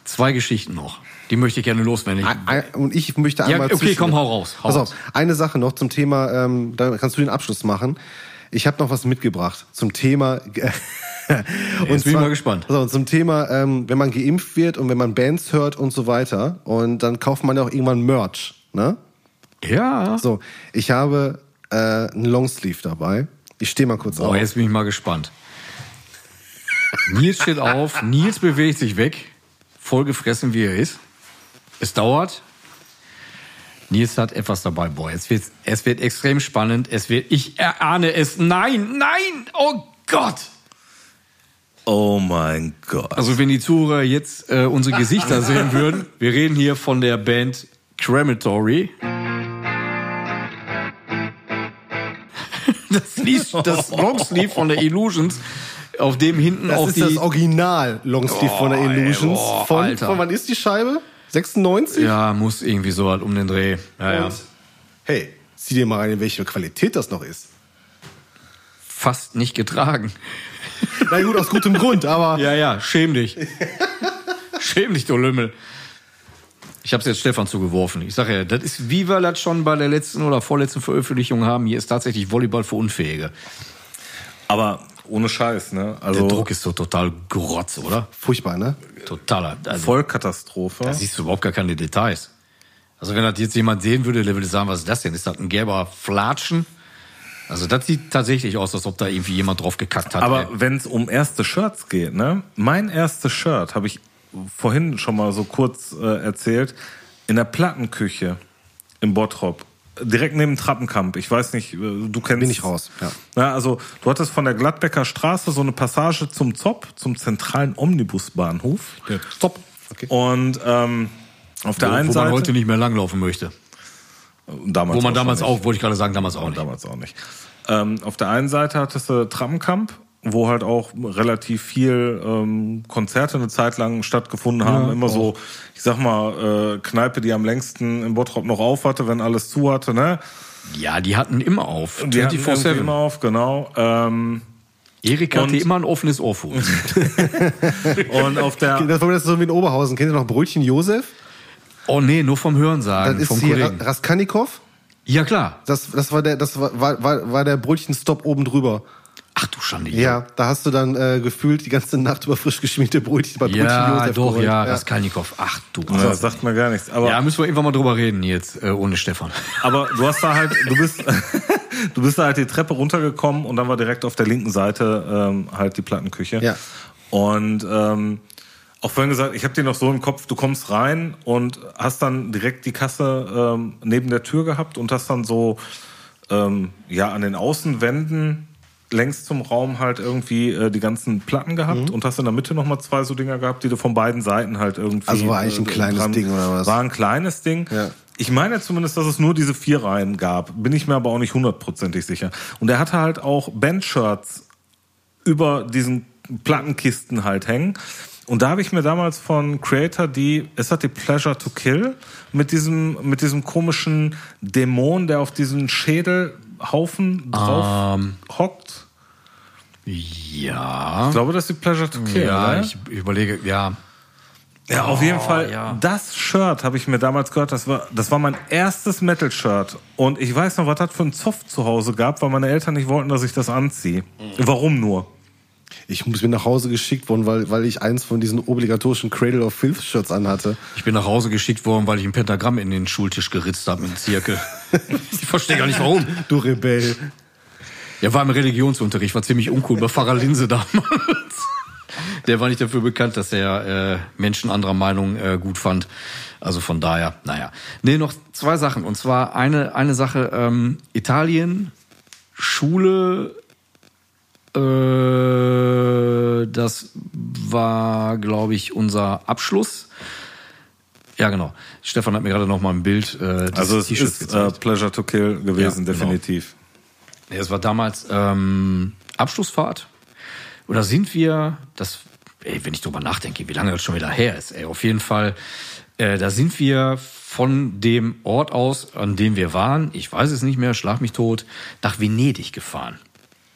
Zwei Geschichten noch. Die möchte ich gerne loswerden. Und ich möchte Ja, einmal. okay, zwischen- komm, hau raus, hau Pass raus. auf, eine Sache noch zum Thema, ähm, da kannst du den Abschluss machen. Ich habe noch was mitgebracht zum Thema. [LAUGHS] und bin ich mal gespannt. Auf, zum Thema, ähm, wenn man geimpft wird und wenn man Bands hört und so weiter. Und dann kauft man ja auch irgendwann Merch. Ne? ja. So, ich habe äh, einen Longsleeve dabei. Ich stehe mal kurz auf. Oh, jetzt bin ich mal gespannt. Nils steht auf, Nils bewegt sich weg, vollgefressen wie er ist. Es dauert. Nils hat etwas dabei. Boah, jetzt wird's, es wird extrem spannend. Es wird, ich erahne es. Nein, nein, oh Gott. Oh mein Gott. Also wenn die Zuhörer jetzt äh, unsere Gesichter sehen [LAUGHS] würden, wir reden hier von der Band [LAUGHS] das, Lied, das Longsleeve von der Illusions, auf dem hinten Das auch ist die... das Original Longsleeve von der Oh, ey, Illusions. boah, von, Alter. von wann ist die Scheibe? 96? ja, muss irgendwie so halt um den Dreh. Ja, ja. Und, hey, zieh dir mal rein, in welche Qualität das noch ist. Fast nicht getragen. Na gut, aus gutem Grund, aber [LAUGHS] Ja, ja, schäm dich. schäm dich, du Lümmel. Ich habe es jetzt Stefan zugeworfen. Ich sage ja, das ist, wie wir das schon bei der letzten oder vorletzten Veröffentlichung haben. Hier ist tatsächlich Volleyball für Unfähige. Aber ohne Scheiß, ne? Der Also Druck ist so total grotz, oder? furchtbar, ne? Totaler. Also, Vollkatastrophe. da siehst du überhaupt gar keine Details. Also wenn das jetzt jemand sehen würde, der würde sagen, was ist das denn? Ist das ein gelber Flatschen? Also das sieht tatsächlich aus, als ob da irgendwie jemand drauf gekackt hat. Aber wenn es um erste Shirts geht, ne? Mein erstes Shirt habe ich vorhin schon mal so kurz äh, erzählt in der Plattenküche im Bottrop. Direkt neben Trappenkamp. Ich weiß nicht, äh, du kennst. Bin ich raus, ja. ja. Also, du hattest von der Gladbecker Straße so eine Passage zum ZOP, zum zentralen Omnibusbahnhof. Stopp. Okay. Und ähm, auf der wo, einen wo Seite. man heute nicht mehr langlaufen möchte. damals Wo man auch damals auch, wollte ich gerade sagen, damals auch nicht. Damals auch nicht. Ähm, auf der einen Seite hattest du Tramkamp, wo halt auch relativ viel ähm, Konzerte eine Zeit lang stattgefunden haben. Immer so, ich sag mal, äh, Kneipe, die am längsten im Bottrop noch auf hatte, wenn alles zu hatte, ne? Ja, die hatten immer auf. Die hatten irgendwie 24/7. immer auf, genau. Ähm, Erik hatte immer ein offenes Ohr für uns. [LAUGHS] und auf der Das war das so wie in Oberhausen. Kennt ihr noch Brötchen Josef? oh nee, nur vom Das Hörensagen, ist vom hier Raskanikow. Ja, klar. Das, das war der, das war, war, war, war der Brötchenstopp oben drüber. Ach du Schande. Ja, da hast du dann äh, gefühlt die ganze Nacht über frisch geschmierte Brötchen bei Brötchen Ja, Josef doch, geholt. ja, Raskalnikow. Ach du. ja, das sagt mir gar nichts. Aber Ja, müssen wir irgendwann mal drüber reden jetzt, äh, ohne Stefan. [LAUGHS] Aber du hast da halt, du bist, [LAUGHS] du bist da halt die Treppe runtergekommen und dann war direkt auf der linken Seite ähm, halt die Plattenküche. Ja. Und ähm, auch vorhin gesagt, ich habe dir noch so im Kopf, du kommst rein und hast dann direkt die Kasse ähm, neben der Tür gehabt und hast dann so ähm, ja an den Außenwänden längs zum Raum halt irgendwie äh, die ganzen Platten gehabt und hast in der Mitte nochmal zwei so Dinger gehabt, die du von beiden Seiten halt irgendwie. Also war eigentlich ein äh, kleines Ding, oder was? War ein kleines Ding. Ja. Ich meine zumindest, dass es nur diese vier Reihen gab. Bin ich mir aber auch nicht hundertprozentig sicher. Und er hatte halt auch Bandshirts über diesen Plattenkisten halt hängen. Und da habe ich mir damals von Creator die, es hat die Pleasure to Kill mit diesem, mit diesem komischen Dämon, der auf diesen Schädelhaufen drauf Ähm. hockt. Ja. Ich glaube, das ist die Pleasure to Kill. Ja, ne? ich überlege, ja. Ja, auf jeden Fall. ja. Das Shirt habe ich mir damals gehört. Das war, das war mein erstes Metal-Shirt. Und ich weiß noch, was das für ein Zoff zu Hause gab, weil meine Eltern nicht wollten, dass ich das anziehe. Warum nur? Ich muss mir nach Hause geschickt worden, weil, weil ich eins von diesen obligatorischen Cradle of Filth Shirts anhatte. Ich bin nach Hause geschickt worden, weil ich ein Pentagramm in den Schultisch geritzt habe mit dem Zirkel. Ich verstehe gar nicht warum. Du Rebell. Ja, war im Religionsunterricht, war ziemlich uncool bei Pfarrer Linse damals. Der war nicht dafür bekannt, dass er äh, Menschen anderer Meinung äh, gut fand. Also von daher, naja. Nee, noch zwei Sachen. Und zwar eine, eine Sache, ähm, Italien, Schule, äh, das war, glaube ich, unser Abschluss. Ja, genau. Stefan hat mir gerade noch mal ein Bild äh, Also es ist äh, Pleasure to Kill gewesen, Ja, genau. definitiv. Ja, Es war damals ähm, Abschlussfahrt. Oder sind wir, das, ey, wenn ich drüber nachdenke, wie lange das schon wieder her ist, ey, auf jeden Fall, äh, da sind wir von dem Ort aus, an dem wir waren, ich weiß es nicht mehr, schlag mich tot, nach Venedig gefahren.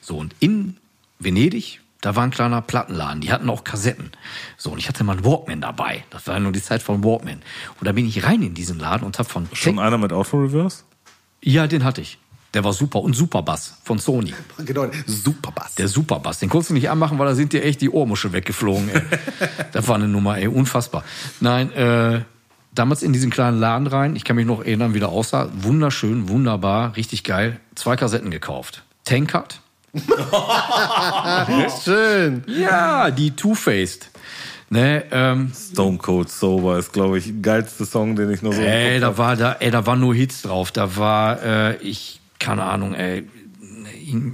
So, und in Venedig, da war ein kleiner Plattenladen, die hatten auch Kassetten. So, und ich hatte mal einen Walkman dabei. Das war ja nur die Zeit von Walkman. Und da bin ich rein in diesen Laden und hab von Schon einer mit Auto-Reverse? ja, den hatte ich. Der war super. Und Superbass von Sony. Genau, Superbass. Der Superbass. Den konntest du nicht anmachen, weil da sind dir echt die Ohrmuschel weggeflogen, ey. [LAUGHS] das war eine Nummer, ey. Unfassbar. Nein, äh, damals in diesen kleinen Laden rein, ich kann mich noch erinnern, wie der aussah. Wunderschön, wunderbar, richtig geil. Zwei Kassetten gekauft. Tankard. Schön. Ja, die Two-Faced. Ne, ähm, Stone Cold Sober ist, glaube ich, der geilste Song, den ich noch so Ey, da war da, ey, da waren nur Hits drauf. Da war, äh, ich, keine Ahnung, ey,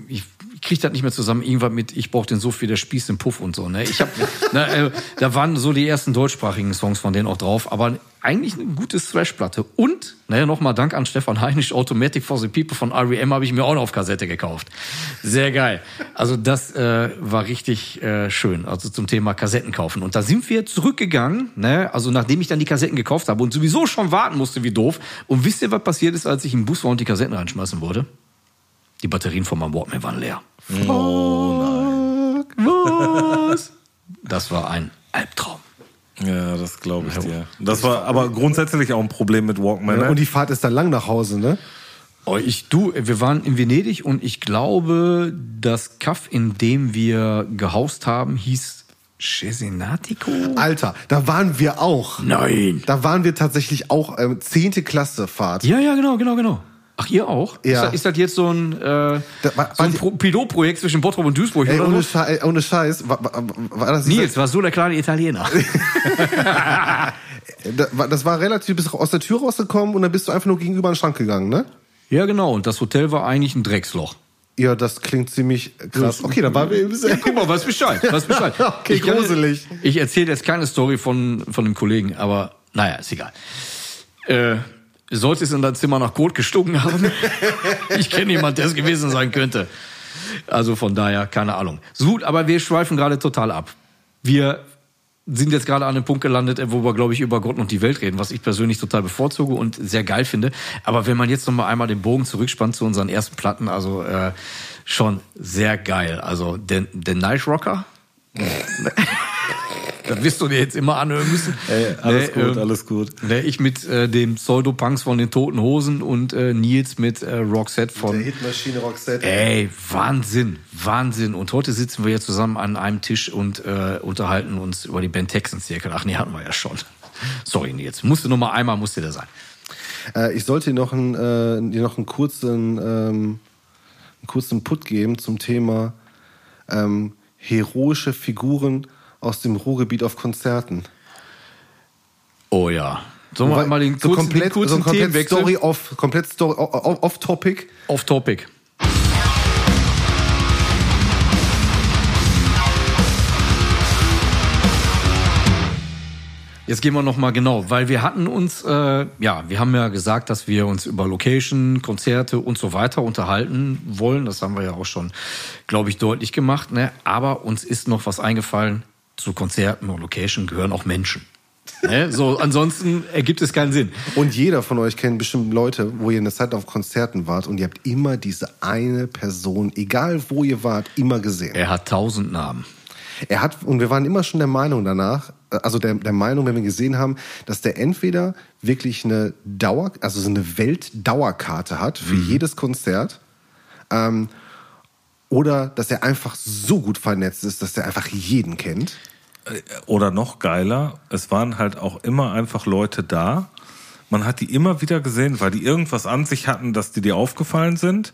ich, ich ich krieg das nicht mehr zusammen. Irgendwann mit Ich brauch den so viel, der Spieß den Puff und so. Ne? Ich hab, [LAUGHS] na, äh, da waren so die ersten deutschsprachigen Songs von denen auch drauf, aber eigentlich eine gute Thrash-Platte. Und, naja, nochmal Dank an Stefan Heinisch, Automatic for the People von R.E.M. habe ich mir auch noch auf Kassette gekauft. Sehr geil. Also das äh, war richtig äh, schön, also zum Thema Kassetten kaufen. Und da sind wir zurückgegangen, ne? also nachdem ich dann die Kassetten gekauft habe und sowieso schon warten musste, wie doof. Und wisst ihr, was passiert ist, als ich im Bus war und die Kassetten reinschmeißen wollte? Die Batterien von meinem Walkman waren leer. Oh nein. Was? Das war ein Albtraum. Ja, das glaube ich dir. Das war aber grundsätzlich auch ein Problem mit Walkman. Ja, Ne? und die Fahrt ist dann lang nach Hause, ne? Oh, ich, du, wir waren in Venedig und ich glaube, das Kaff, in dem wir gehaust haben, hieß Cesenatico? Alter, da waren wir auch. Nein. Da waren wir tatsächlich auch ähm, 10. Klasse Fahrt. Ja, ja, genau, genau, genau. Ach, ihr auch? Ja. Ist, das, ist das jetzt so ein, äh, Da war- so ein Pro Pilotprojekt zwischen Bottrop und Duisburg Ey, oder ohne, so? Schei ey, ohne Scheiß, war, war, war das Nils, war so der kleine Italiener. [LAUGHS] [LAUGHS] Da- Das war relativ, du bist aus der Tür rausgekommen und dann bist du einfach nur gegenüber an den Schrank gegangen, ne? ja, genau. Und das Hotel war eigentlich ein Drecksloch. Ja, das klingt ziemlich krass. Okay, dann waren wir im Ja, guck mal, was Bescheid, was Bescheid. [LAUGHS] Okay, ich gruselig. Ich erzähle jetzt keine Story von, von dem Kollegen, aber naja, ist egal. Äh, sollte es in dein Zimmer nach Kot gestunken haben? [LAUGHS] ich kenne jemanden, der es gewesen sein könnte. Also von daher, keine Ahnung. So, gut, aber wir schweifen gerade total ab. Wir sind jetzt gerade an dem Punkt gelandet, wo wir, glaube ich, über Gott und die Welt reden, was ich persönlich total bevorzuge und sehr geil finde. Aber wenn man jetzt noch mal einmal den Bogen zurückspannt zu unseren ersten Platten, also äh, schon sehr geil. Also der, der Night Rocker, [LAUGHS] das wirst du dir jetzt immer anhören müssen. [LAUGHS] Ey, alles Nee, gut, ähm, alles gut. Ne, ich mit äh, dem Pseudopunks von den Toten Hosen und äh, Nils mit äh, Roxette von Der Hitmaschine Roxette. Ey, Wahnsinn, Wahnsinn. Und heute sitzen wir hier zusammen an einem Tisch und äh, unterhalten uns über die Band Texan Circle. Ach nee, hatten wir ja schon. [LAUGHS] Sorry, Nils. Musste nur mal einmal, musste der sein. Äh, ich sollte dir noch einen, äh, dir noch einen kurzen, ähm, einen kurzen Put geben zum Thema ähm, heroische Figuren aus dem Ruhrgebiet auf Konzerten. Oh ja. Sollen wir mal den so kurzen, komplett, den kurzen so komplett? Story off, komplett Story off, off Topic. Off Topic. Jetzt gehen wir noch mal genau, weil wir hatten uns, äh, ja, wir haben ja gesagt, dass wir uns über Location, Konzerte und so weiter unterhalten wollen. Das haben wir ja auch schon, glaube ich, deutlich gemacht. Ne? Aber uns ist noch was eingefallen. Zu Konzerten und Location gehören auch Menschen. ne? So, ansonsten ergibt es keinen Sinn. Und jeder von euch kennt bestimmt Leute, wo ihr eine Zeit auf Konzerten wart und ihr habt immer diese eine Person, egal wo ihr wart, immer gesehen. Er hat tausend Namen. Er hat, und wir waren immer schon der Meinung danach, äh, also der, der Meinung, wenn wir gesehen haben, dass der entweder wirklich eine Dauer, also so eine Weltdauerkarte hat für jedes Konzert, ähm, oder dass er einfach so gut vernetzt ist, dass er einfach jeden kennt. Oder noch geiler, es waren halt auch immer einfach Leute da. Man hat die immer wieder gesehen, weil die irgendwas an sich hatten, dass die dir aufgefallen sind.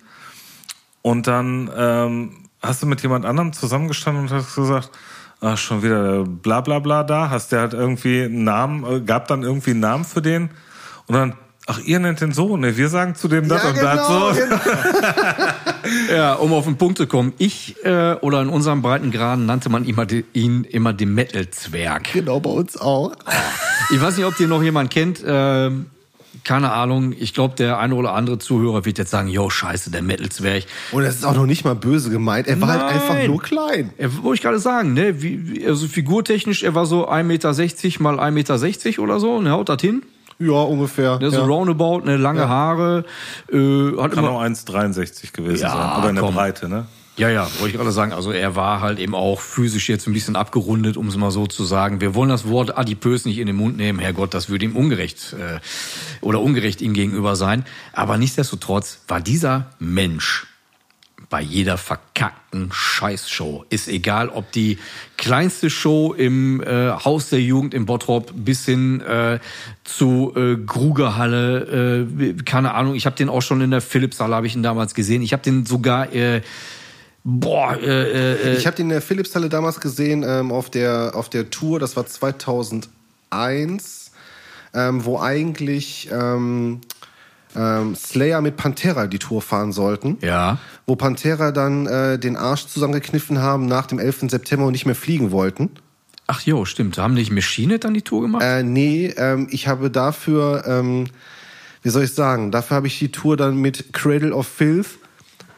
Und dann ähm, hast du mit jemand anderem zusammengestanden und hast gesagt, ah, schon wieder bla bla bla da, hast der halt irgendwie einen Namen, äh, gab dann irgendwie einen Namen für den und dann, ach, ihr nennt den so, ne, wir sagen zu dem das und das so. genau. [LAUGHS] Ja, um auf den Punkt zu kommen. Ich äh, oder in unserem Breitengraden nannte man immer die, ihn immer den Metal-Zwerg. Genau, bei uns auch. Ich weiß nicht, ob den noch jemand kennt. ähm, keine Ahnung. Ich glaube, der eine oder andere Zuhörer wird jetzt sagen, yo, scheiße, der Metal-Zwerg. Und das ist auch noch nicht mal böse gemeint. Er war halt Nein. einfach nur klein. Er, wollte ich gerade sagen, ne? Wie, wie, also figurtechnisch, er war so 1,60 Meter mal 1,60 Meter oder so, ne, haut das hin. Ja, ungefähr. Ne, so ja. roundabout, ne, lange Haare, äh, hat Kann immer, auch 1,63 gewesen Ja, sein. Aber in der komm. Breite, ne? Ja, ja, wollte ich gerade sagen. Also er war halt eben auch physisch jetzt ein bisschen abgerundet, um es mal so zu sagen. Wir wollen das Wort adipös nicht in den Mund nehmen. Herrgott, das würde ihm ungerecht äh, oder ungerecht ihm gegenüber sein. Aber nichtsdestotrotz war dieser Mensch bei jeder verkackten Scheißshow. Ist egal, ob die kleinste Show im äh, Haus der Jugend in Bottrop bis hin äh, zu äh, Grugerhalle, äh, keine Ahnung. Ich habe den auch schon in der Philipshalle, habe ich ihn damals gesehen. Ich habe den sogar, äh, boah, äh, äh, Ich habe den in der Philipshalle damals gesehen ähm, auf, der, auf der Tour, das war 2001, ähm, wo eigentlich ähm, ähm, Slayer mit Pantera die Tour fahren sollten. Ja. Wo Pantera dann äh, den Arsch zusammengekniffen haben nach dem 11. September und nicht mehr fliegen wollten. Ach jo, stimmt. Haben nicht Machine dann die Tour gemacht? Äh, nee, ähm, ich habe dafür, ähm, wie soll ich sagen, dafür habe ich die Tour dann mit Cradle of Filth,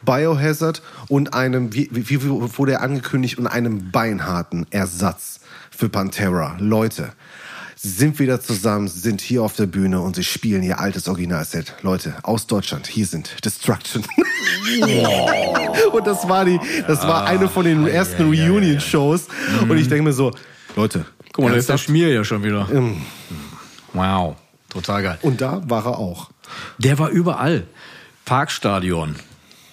Biohazard und einem, wie, wie, wurde er angekündigt, und einem beinharten Ersatz für Pantera. Leute, sind wieder zusammen, sie sind hier auf der Bühne und sie spielen ihr altes Originalset. Leute, aus Deutschland, hier sind Destruction. [LAUGHS] und das war die, das war eine von den ersten Reunion-Shows. Und ich denke mir so, Leute, Guck mal, da ist der? Schmier ja schon wieder. Wow, total geil. Und da war er auch. Der war überall. Parkstadion.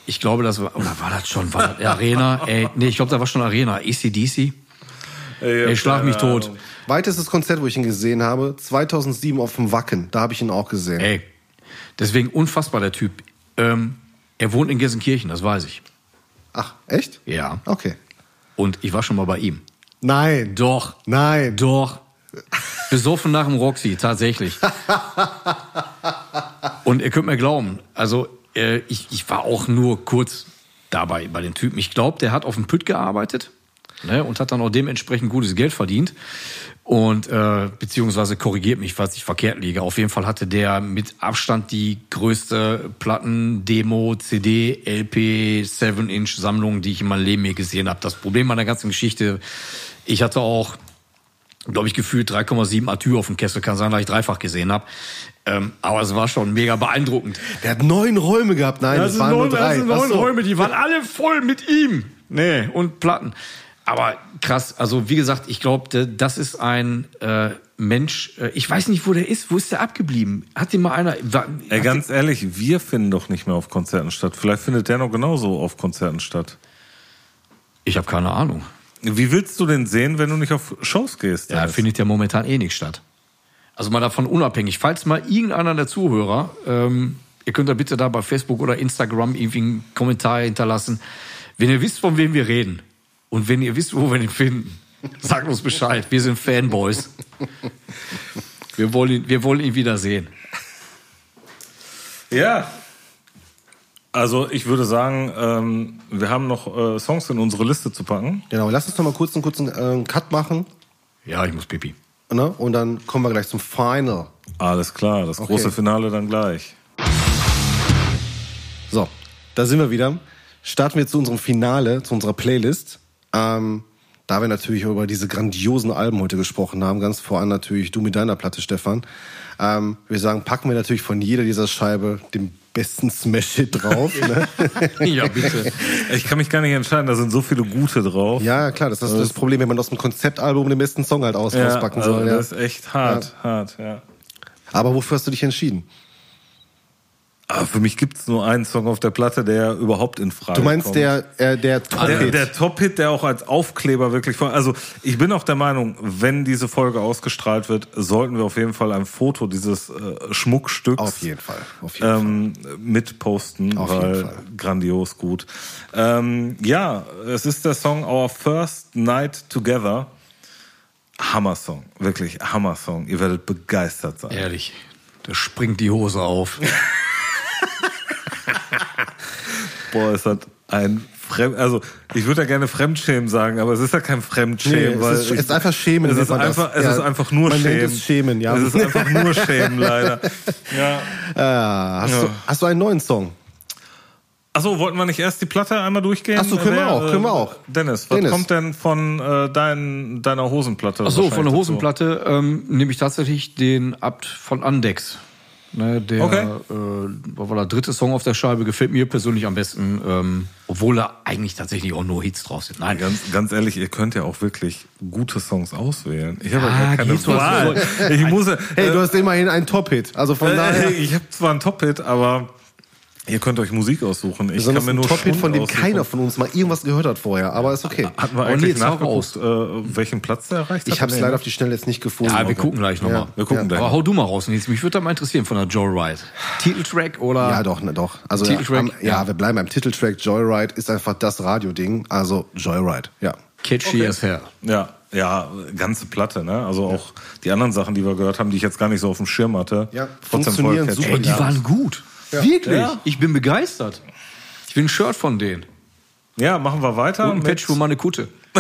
Ich glaube, das war, oder war das schon, war das Arena? [LAUGHS] Ey, nee, ich glaube, da war schon Arena. ACDC. Ey, schlag mich tot. Weitestes Konzert, wo ich ihn gesehen habe, 2007 auf dem Wacken. Da habe ich ihn auch gesehen. Ey, deswegen unfassbar der Typ. Ähm, er wohnt in Gelsenkirchen, das weiß ich. Ach, echt? Ja. Okay. Und ich war schon mal bei ihm. Nein. Doch. Nein. Doch. Besoffen nach dem Roxy, tatsächlich. Und ihr könnt mir glauben, also äh, ich, ich war auch nur kurz dabei bei den Typen. Ich glaube, der hat auf dem Pütt gearbeitet ne, und hat dann auch dementsprechend gutes Geld verdient. Und äh, beziehungsweise korrigiert mich, falls ich verkehrt liege. Auf jeden Fall hatte der mit Abstand die größte Platten, Demo, CD, LP, 7-Inch-Sammlung, die ich in meinem Leben je gesehen habe. Das Problem an der ganzen Geschichte, ich hatte auch glaube ich, gefühlt 3,7 Atür auf dem Kessel. Kann sein, dass ich dreifach gesehen habe. Ähm, aber es war schon mega beeindruckend. Der hat neun Räume gehabt. Nein, das, waren nur drei. das sind neun. Räume, die waren alle voll mit ihm. Nee, und Platten. Aber krass, also wie gesagt, ich glaube, das ist ein äh, Mensch, äh, ich weiß nicht, wo der ist. Wo ist der abgeblieben? Hat den mal einer... War, Ey, ganz ehrlich, wir finden doch nicht mehr auf Konzerten statt. Vielleicht findet der noch genauso auf Konzerten statt. ich habe keine Ahnung. Wie willst du denn sehen, wenn du nicht auf Shows gehst? Ja, findet ja momentan eh nicht statt. Also mal davon unabhängig. Falls mal irgendeiner der Zuhörer, ähm, ihr könnt da bitte da bei Facebook oder Instagram irgendwie einen Kommentar hinterlassen. Wenn ihr wisst, von wem wir reden und wenn ihr wisst, wo wir ihn finden, sagt uns Bescheid. Wir sind Fanboys. Wir wollen ihn, wir wollen ihn wieder sehen. Ja. Also ich würde sagen, ähm, wir haben noch äh, Songs in unsere Liste zu packen. Genau, lass uns noch mal kurz einen kurzen äh, Cut machen. Ja, ich muss pipi. Ne? Und dann kommen wir gleich zum Final. Alles klar, das große Finale dann gleich. So, da sind wir wieder. Starten wir zu unserem Finale, zu unserer Playlist. Ähm, da wir natürlich über diese grandiosen Alben heute gesprochen haben, ganz voran natürlich du mit deiner Platte, Stefan. Ähm, wir sagen, packen wir natürlich von jeder dieser Scheibe den besten Smash-Hit drauf. ne? [LAUGHS] Ja, bitte. Ich kann mich gar nicht entscheiden, da sind so viele gute drauf. Ja, klar, das ist das Problem, wenn man aus dem Konzeptalbum den besten Song halt aus Ja, rauspacken also soll. Ja. Das ist echt hart, hart, ja. Aber wofür hast du dich entschieden? Aber für mich gibt's nur einen Song auf der Platte, der überhaupt in Frage Du meinst kommt. der, äh, der Der, Top-Hit? der Top-Hit, der auch als Aufkleber wirklich vor. Also ich bin auch der Meinung, wenn diese Folge ausgestrahlt wird, sollten wir auf jeden Fall ein Foto dieses äh, Schmuckstücks Auf jeden Fall. Auf jeden Fall. ähm, mitposten, Auf jeden weil Fall. grandios gut. Ähm, ja, es ist der Song Our First Night Together. Hammer-Song, wirklich Hammer-Song. Ihr werdet begeistert sein. Ehrlich, da springt die Hose auf. [LAUGHS] Boah, es hat ein Fremd, also ich würde ja gerne Fremdschämen sagen, aber es ist ja kein Fremdschämen, Nee, es weil ist- ich, es ist einfach Schämen, Es nennt ist das. einfach, es Ja, ist einfach nur man nennt Schämen. es Schämen, ja. Es ist einfach nur Schämen, leider. [LAUGHS] Ja. Ah, hast, Ja. du, hast du einen neuen Song? Achso, wollten wir nicht erst die Platte einmal durchgehen? Ach so, können wir auch, können wir auch. Dennis, was Dennis. kommt denn von äh, dein, deiner Hosenplatte? Ach so, von der? Hosenplatte ähm, nehme ich tatsächlich den Abt von Andex. Ne, der, Okay. äh, der dritte Song auf der Scheibe, gefällt mir persönlich am besten, ähm, obwohl da eigentlich tatsächlich auch nur Hits drauf sind. Nein, Ganz, ganz ehrlich, ihr könnt ja auch wirklich gute Songs auswählen. Ich habe Ja, ja gar keine Wahl. so. Ich muss, Hey, du hast immerhin einen Top-Hit. Also von äh, daher. ich habe zwar einen Top-Hit, aber ihr könnt euch Musik aussuchen. Ich Besonders kann mir ein nur Top-Hit, Schund von dem aussuchen. keiner von uns mal irgendwas gehört hat vorher. Aber ist okay. Hatten wir Oh, eigentlich Nils, hau nachgeguckt, äh, welchen Platz der erreicht Ich hat? habe es Nee, leider ne? auf die Schnelle jetzt nicht gefunden. ja, wir gucken gleich nochmal. Ja. Wir gucken Ja. gleich. Aber hau du mal raus, Nils. Mich würde da mal interessieren von der Joe Ride. Titeltrack oder? Ja, doch, ne, doch. Also ja, Titeltrack? am, ja, Ja. wir bleiben beim Titeltrack. Joyride ist einfach das Radioding. Also Joyride, ja. Catchy as hell. Ja, ja, ganze Platte, ne? Also auch die anderen Sachen, die wir gehört haben, die ich jetzt gar nicht so auf dem Schirm hatte. Ja, funktionieren super. Ey, die waren gut. Wirklich? Ja. Ich bin begeistert. Ich will ein Shirt von denen. Ja, machen wir weiter. Und ein Patch für meine Kutte. [LAUGHS]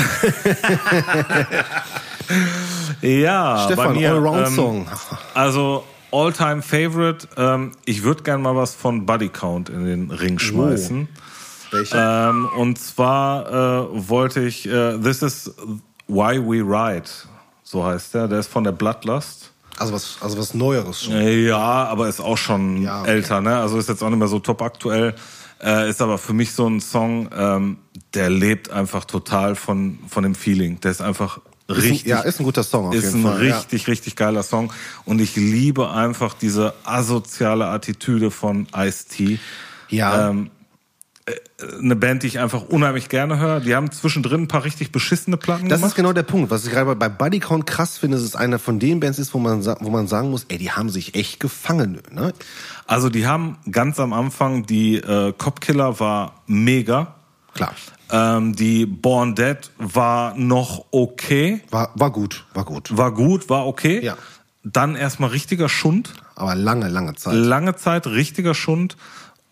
Ja, Stefan, bei mir, Allround-Song. Ähm, also All-Time Favorite. Ähm, ich würde gerne mal was von Buddy Count in den Ring schmeißen. Welche? Ähm, und zwar äh, wollte ich äh, This is Why We Ride. So heißt der. Der ist von der Bloodlust. Also was, also was Neueres schon. Äh, Ja, aber ist auch schon Ja, okay. älter, ne? Also ist jetzt auch nicht mehr so top aktuell. Äh, ist aber für mich so ein Song, ähm, der lebt einfach total von, von dem Feeling. Der ist einfach Ist ein, richtig. ja, ist ein guter Song auf ist jeden ein Fall. richtig, richtig geiler Song. Und ich liebe einfach diese asoziale Attitüde von Ice-T. Ja. Ähm, äh, eine Band, die ich einfach unheimlich gerne höre. Die haben zwischendrin ein paar richtig beschissene Platten Das gemacht. ist genau der Punkt. Was ich gerade bei Buddy Count krass finde, ist es einer von den Bands ist, wo man, wo man sagen muss, ey, die haben sich echt gefangen. Ne? Also die haben ganz am Anfang, die äh, Copkiller war mega. Klar. Ähm, die Born Dead war noch okay. War, war gut, war gut. War gut, war okay. Ja. Dann erstmal richtiger Schund. Aber lange, lange Zeit. Lange Zeit richtiger Schund.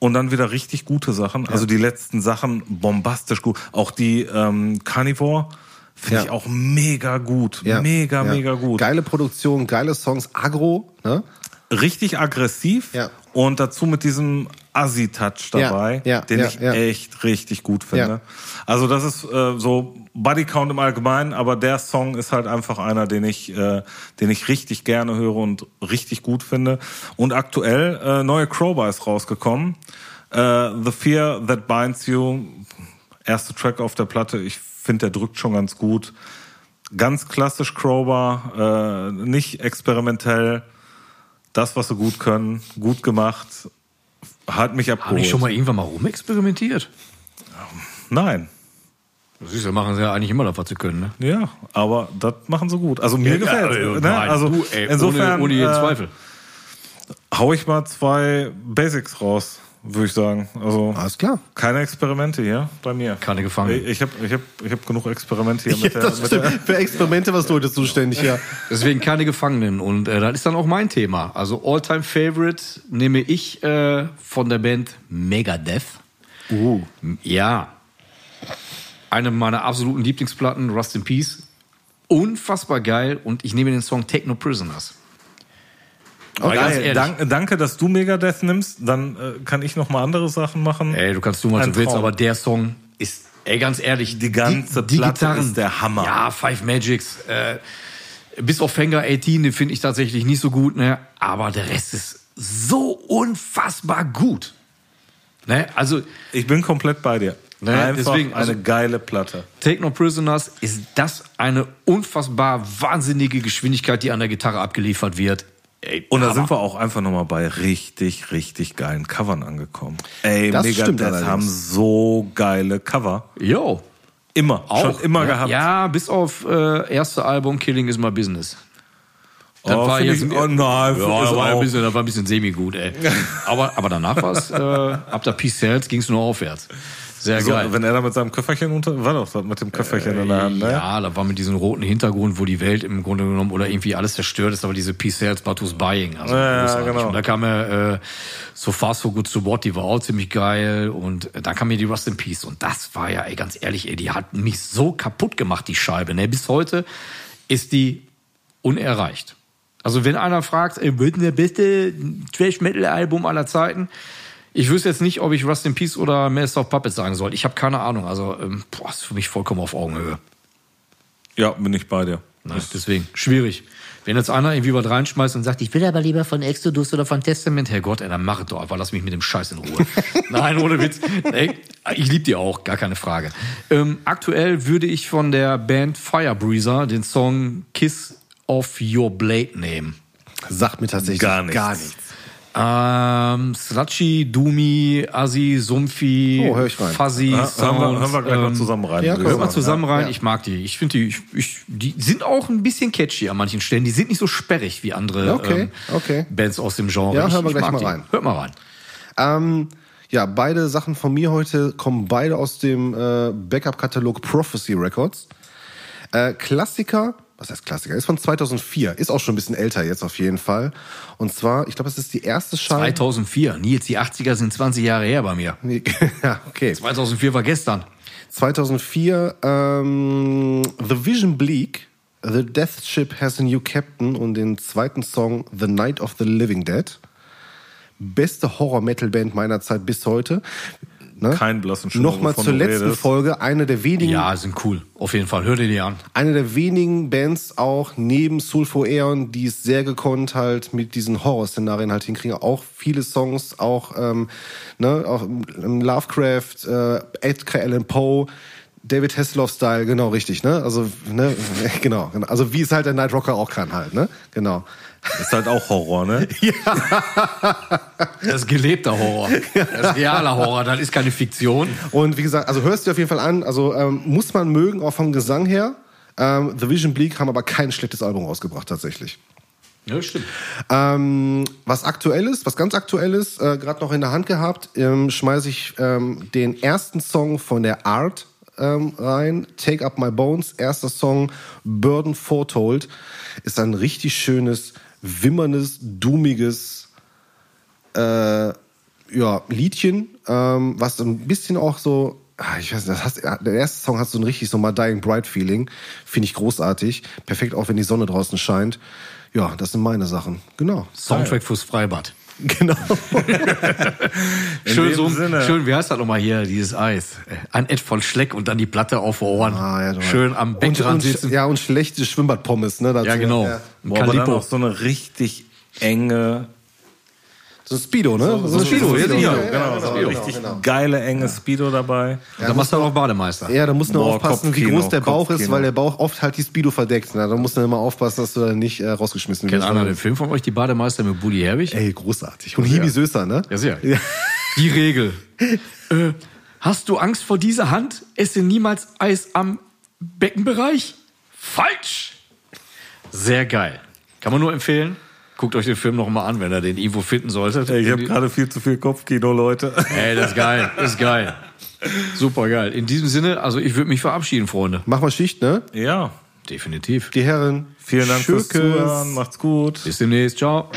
Und dann wieder richtig gute Sachen. Also die letzten Sachen bombastisch gut. Auch die ähm, Carnivore finde Ja. ich auch mega gut. Ja, Mega, ja. mega gut. Geile Produktion, geile Songs, Agro, ne? richtig aggressiv Ja. Und dazu mit diesem Assi-Touch dabei, Ja, ja, den ja, ich echt richtig gut finde. Also das ist äh, so Body Count im Allgemeinen, aber der Song ist halt einfach einer, den ich, äh, den ich richtig gerne höre und richtig gut finde. Und aktuell äh, neue Crowbar ist rausgekommen. Äh, The Fear That Binds You, erste Track auf der Platte. Ich finde, der drückt schon ganz gut. Ganz klassisch Crowbar, äh, nicht experimentell das, was sie gut können, gut gemacht, hat mich abgeholt. Habe ich schon mal irgendwann mal rumexperimentiert? Nein. Siehst du, machen sie ja eigentlich immer das, was sie können. Ne? Ja, aber das machen sie gut. Also mir gefällt Ja, ne? Also du, ey, insofern ohne, ohne jeden äh, Zweifel. hau ich mal zwei Basics raus, würde ich sagen. Also Alles klar. keine Experimente hier bei mir. Keine Gefangenen. Ich, ich habe ich hab, ich hab genug Experimente hier [LAUGHS] mit Ja, der, das mit der. Für Experimente warst du heute zuständig, ja. [LAUGHS] Deswegen keine Gefangenen. Und äh, das ist dann auch mein Thema. Also All-Time Favorite nehme ich äh, von der Band Megadeth. Uh. Ja. Eine meiner absoluten Lieblingsplatten, Rust in Peace. Unfassbar geil. Und ich nehme den Song Techno Prisoners. Ganz Geil, ehrlich, dank, danke, dass du Megadeth nimmst. Dann äh, kann ich noch mal andere Sachen machen. Ey, du kannst tun, was Ein du willst, Traum. aber der Song ist, ey, ganz ehrlich, Die ganze Platte ist der Hammer. Ja, Five Magics, äh, bis auf Fender 18, den finde ich tatsächlich nicht so gut, ne? Aber der Rest ist so unfassbar gut. Ne? Also, Ich bin komplett bei dir. Ne, Einfach deswegen, also- eine geile Platte. Take No Prisoners ist das eine unfassbar wahnsinnige Geschwindigkeit, die an der Gitarre abgeliefert wird. Ey, Und da sind wir auch einfach nochmal bei richtig, richtig geilen Covern angekommen. Ey, Das stimmt Megadeth allerdings. haben so geile Cover. Yo. Immer. Auch. Schon immer ne? gehabt. Ja, bis auf äh, erste Album Killing is My Business. Das Oh, war jetzt, ich- oh nein, ja, ist das war ein bisschen, das war ein bisschen semi-gut, ey. [LAUGHS] Aber, aber danach war es, äh, ab der Peace Sales ging es nur aufwärts. Sehr so, geil. wenn er da mit seinem Köfferchen unter, war doch mit dem Köfferchen in der Hand, ne? Ja, da war mit diesem roten Hintergrund, wo die Welt im Grunde genommen oder irgendwie alles zerstört ist, aber diese Peace Sales Batus Buying. Also Ja, ja, genau. Und da kam er äh, So Fast So Good So What, die war auch ziemlich geil. Und äh, dann kam mir die Rust in Peace. Und das war ja, ey, ganz ehrlich, ey, die hat mich so kaputt gemacht, die Scheibe. Ne? Bis heute ist die unerreicht. Also wenn einer fragt, ey, wird denn der beste Trash-Metal-Album aller Zeiten? Ich wüsste jetzt nicht, ob ich Rust in Peace oder Master of Puppets sagen soll. Ich habe keine Ahnung. Also, ähm, boah, ist für mich vollkommen auf Augenhöhe. Ja, bin ich bei dir. Ne? Deswegen, schwierig. Wenn jetzt einer irgendwie was reinschmeißt und sagt, ich will aber lieber von Exodus oder von Testament, Herrgott, ey, dann mach es doch einfach, lass mich mit dem Scheiß in Ruhe. [LAUGHS] Nein, ohne Witz. Ey, ich liebe die auch, gar keine Frage. Ähm, aktuell würde ich von der Band Firebreezer den Song Kiss of Your Blade nehmen. Sagt mir tatsächlich Gar nichts. Gar nichts. Ähm, Slutchy, Doomy, Assi, Sumpfi, Oh, hör ich rein. Fuzzy, Ja, hören, wir, Sounds, hören wir gleich mal ähm, zusammen rein. ja, mal sagen. zusammen rein, Ja. ich mag die. Ich finde die, ich, ich, die sind auch ein bisschen catchy an manchen Stellen. Die sind nicht so sperrig wie andere Okay, ähm, okay. Bands aus dem Genre. Ja, hören wir ich gleich mal die. rein. Hört mal rein. Ähm, ja, beide Sachen von mir heute kommen beide aus dem äh, Backup-Katalog Prophecy Records. Äh, Klassiker, was heißt Klassiker, ist von 2004, ist auch schon ein bisschen älter jetzt auf jeden Fall. Und zwar, ich glaube, es ist die erste Scheibe. 2004. Nils, die 80er sind 20 Jahre her bei mir. [LAUGHS] ja, okay. 2004 war gestern. 2004, ähm, The Vision Bleak, The Death Ship Has a New Captain und den zweiten Song The Night of the Living Dead. Beste Horror-Metal-Band meiner Zeit bis heute. Ne? Kein blassen Schimmer, Nochmal zur du letzten redest. Folge, eine der wenigen Ja, sind cool. Auf jeden Fall. Hör dir die an. eine der wenigen Bands auch neben Sulfur Aeon, die es sehr gekonnt halt mit diesen Horrorszenarien halt hinkriegen. Auch viele Songs, auch, ähm, ne, auch ähm, Lovecraft, äh, Edgar Allan Poe, David Hasselhoff-Style, genau richtig, ne? Also, ne, [LAUGHS] genau, genau. Also wie es halt der Night Rocker auch kann halt, ne? Genau. Ist halt auch Horror, ne? [LAUGHS] Das ist gelebter Horror. Das ist realer Horror. Das ist keine Fiktion. Und wie gesagt, also hörst du dir auf jeden Fall an. Also ähm, muss man mögen, auch vom Gesang her. Ähm, The Vision Bleak haben aber kein schlechtes Album rausgebracht tatsächlich. Ja, stimmt. Ähm, was aktuell ist, was ganz aktuell ist, äh, gerade noch in der Hand gehabt, ähm, schmeiße ich ähm, den ersten Song von der Art ähm, rein. Take Up My Bones, erster Song, Burden Foretold, ist ein richtig schönes, wimmerndes, dummiges äh, ja, Liedchen, ähm, was ein bisschen auch so, ah, ich weiß nicht, hat, der erste Song hat so ein richtig so mal Dying Bright Feeling, finde ich großartig, perfekt auch wenn die Sonne draußen scheint. Ja, das sind meine Sachen, genau. Soundtrack fürs Freibad. [LAUGHS] Genau. Schön, so, Sinne. schön, wie heißt das nochmal hier, dieses Eis? Äh, Ein Ed von Schleck und dann die Platte auf den Ohren. Ah, ja, schön am und, Beckenrand und, sitzen. ja, und schlechte Schwimmbadpommes, ne? dazu. Ja, genau. Ja. Boah, aber dann auch so eine richtig enge. So ein Speedo, ne? So, ein Speedo, ja, Speedo, ja, genau, so eine richtig geile, enge Speedo dabei. da machst du auch Bademeister. Ja, da musst du nur Boah, aufpassen, wie Kopfkino, groß der Bauch ist, Kopfkino. weil der Bauch oft halt die Speedo verdeckt. Na, da musst du immer aufpassen, dass du da nicht äh, rausgeschmissen Kennt wirst. einer den Film von euch, die Bademeister mit Buddy Herbig? Ey, großartig. Und Hibi Söster, ne? Ja, sehr. Ja. Die Regel. [LAUGHS] äh, hast du Angst vor dieser Hand? Esse niemals Eis am Beckenbereich? Falsch! Sehr geil. Kann man nur empfehlen. Guckt euch den Film noch mal an, wenn ihr den irgendwo finden solltet. Ey, ich habe gerade viel zu viel Kopfkino, Leute. Ey, das ist geil. Das ist geil. Super geil. In diesem Sinne, also ich würde mich verabschieden, Freunde. Mach mal Schicht, ne? Ja, Definitiv. Die Herren. vielen Dank fürs Schökes. Zuhören. Macht's gut. Bis demnächst. Ciao.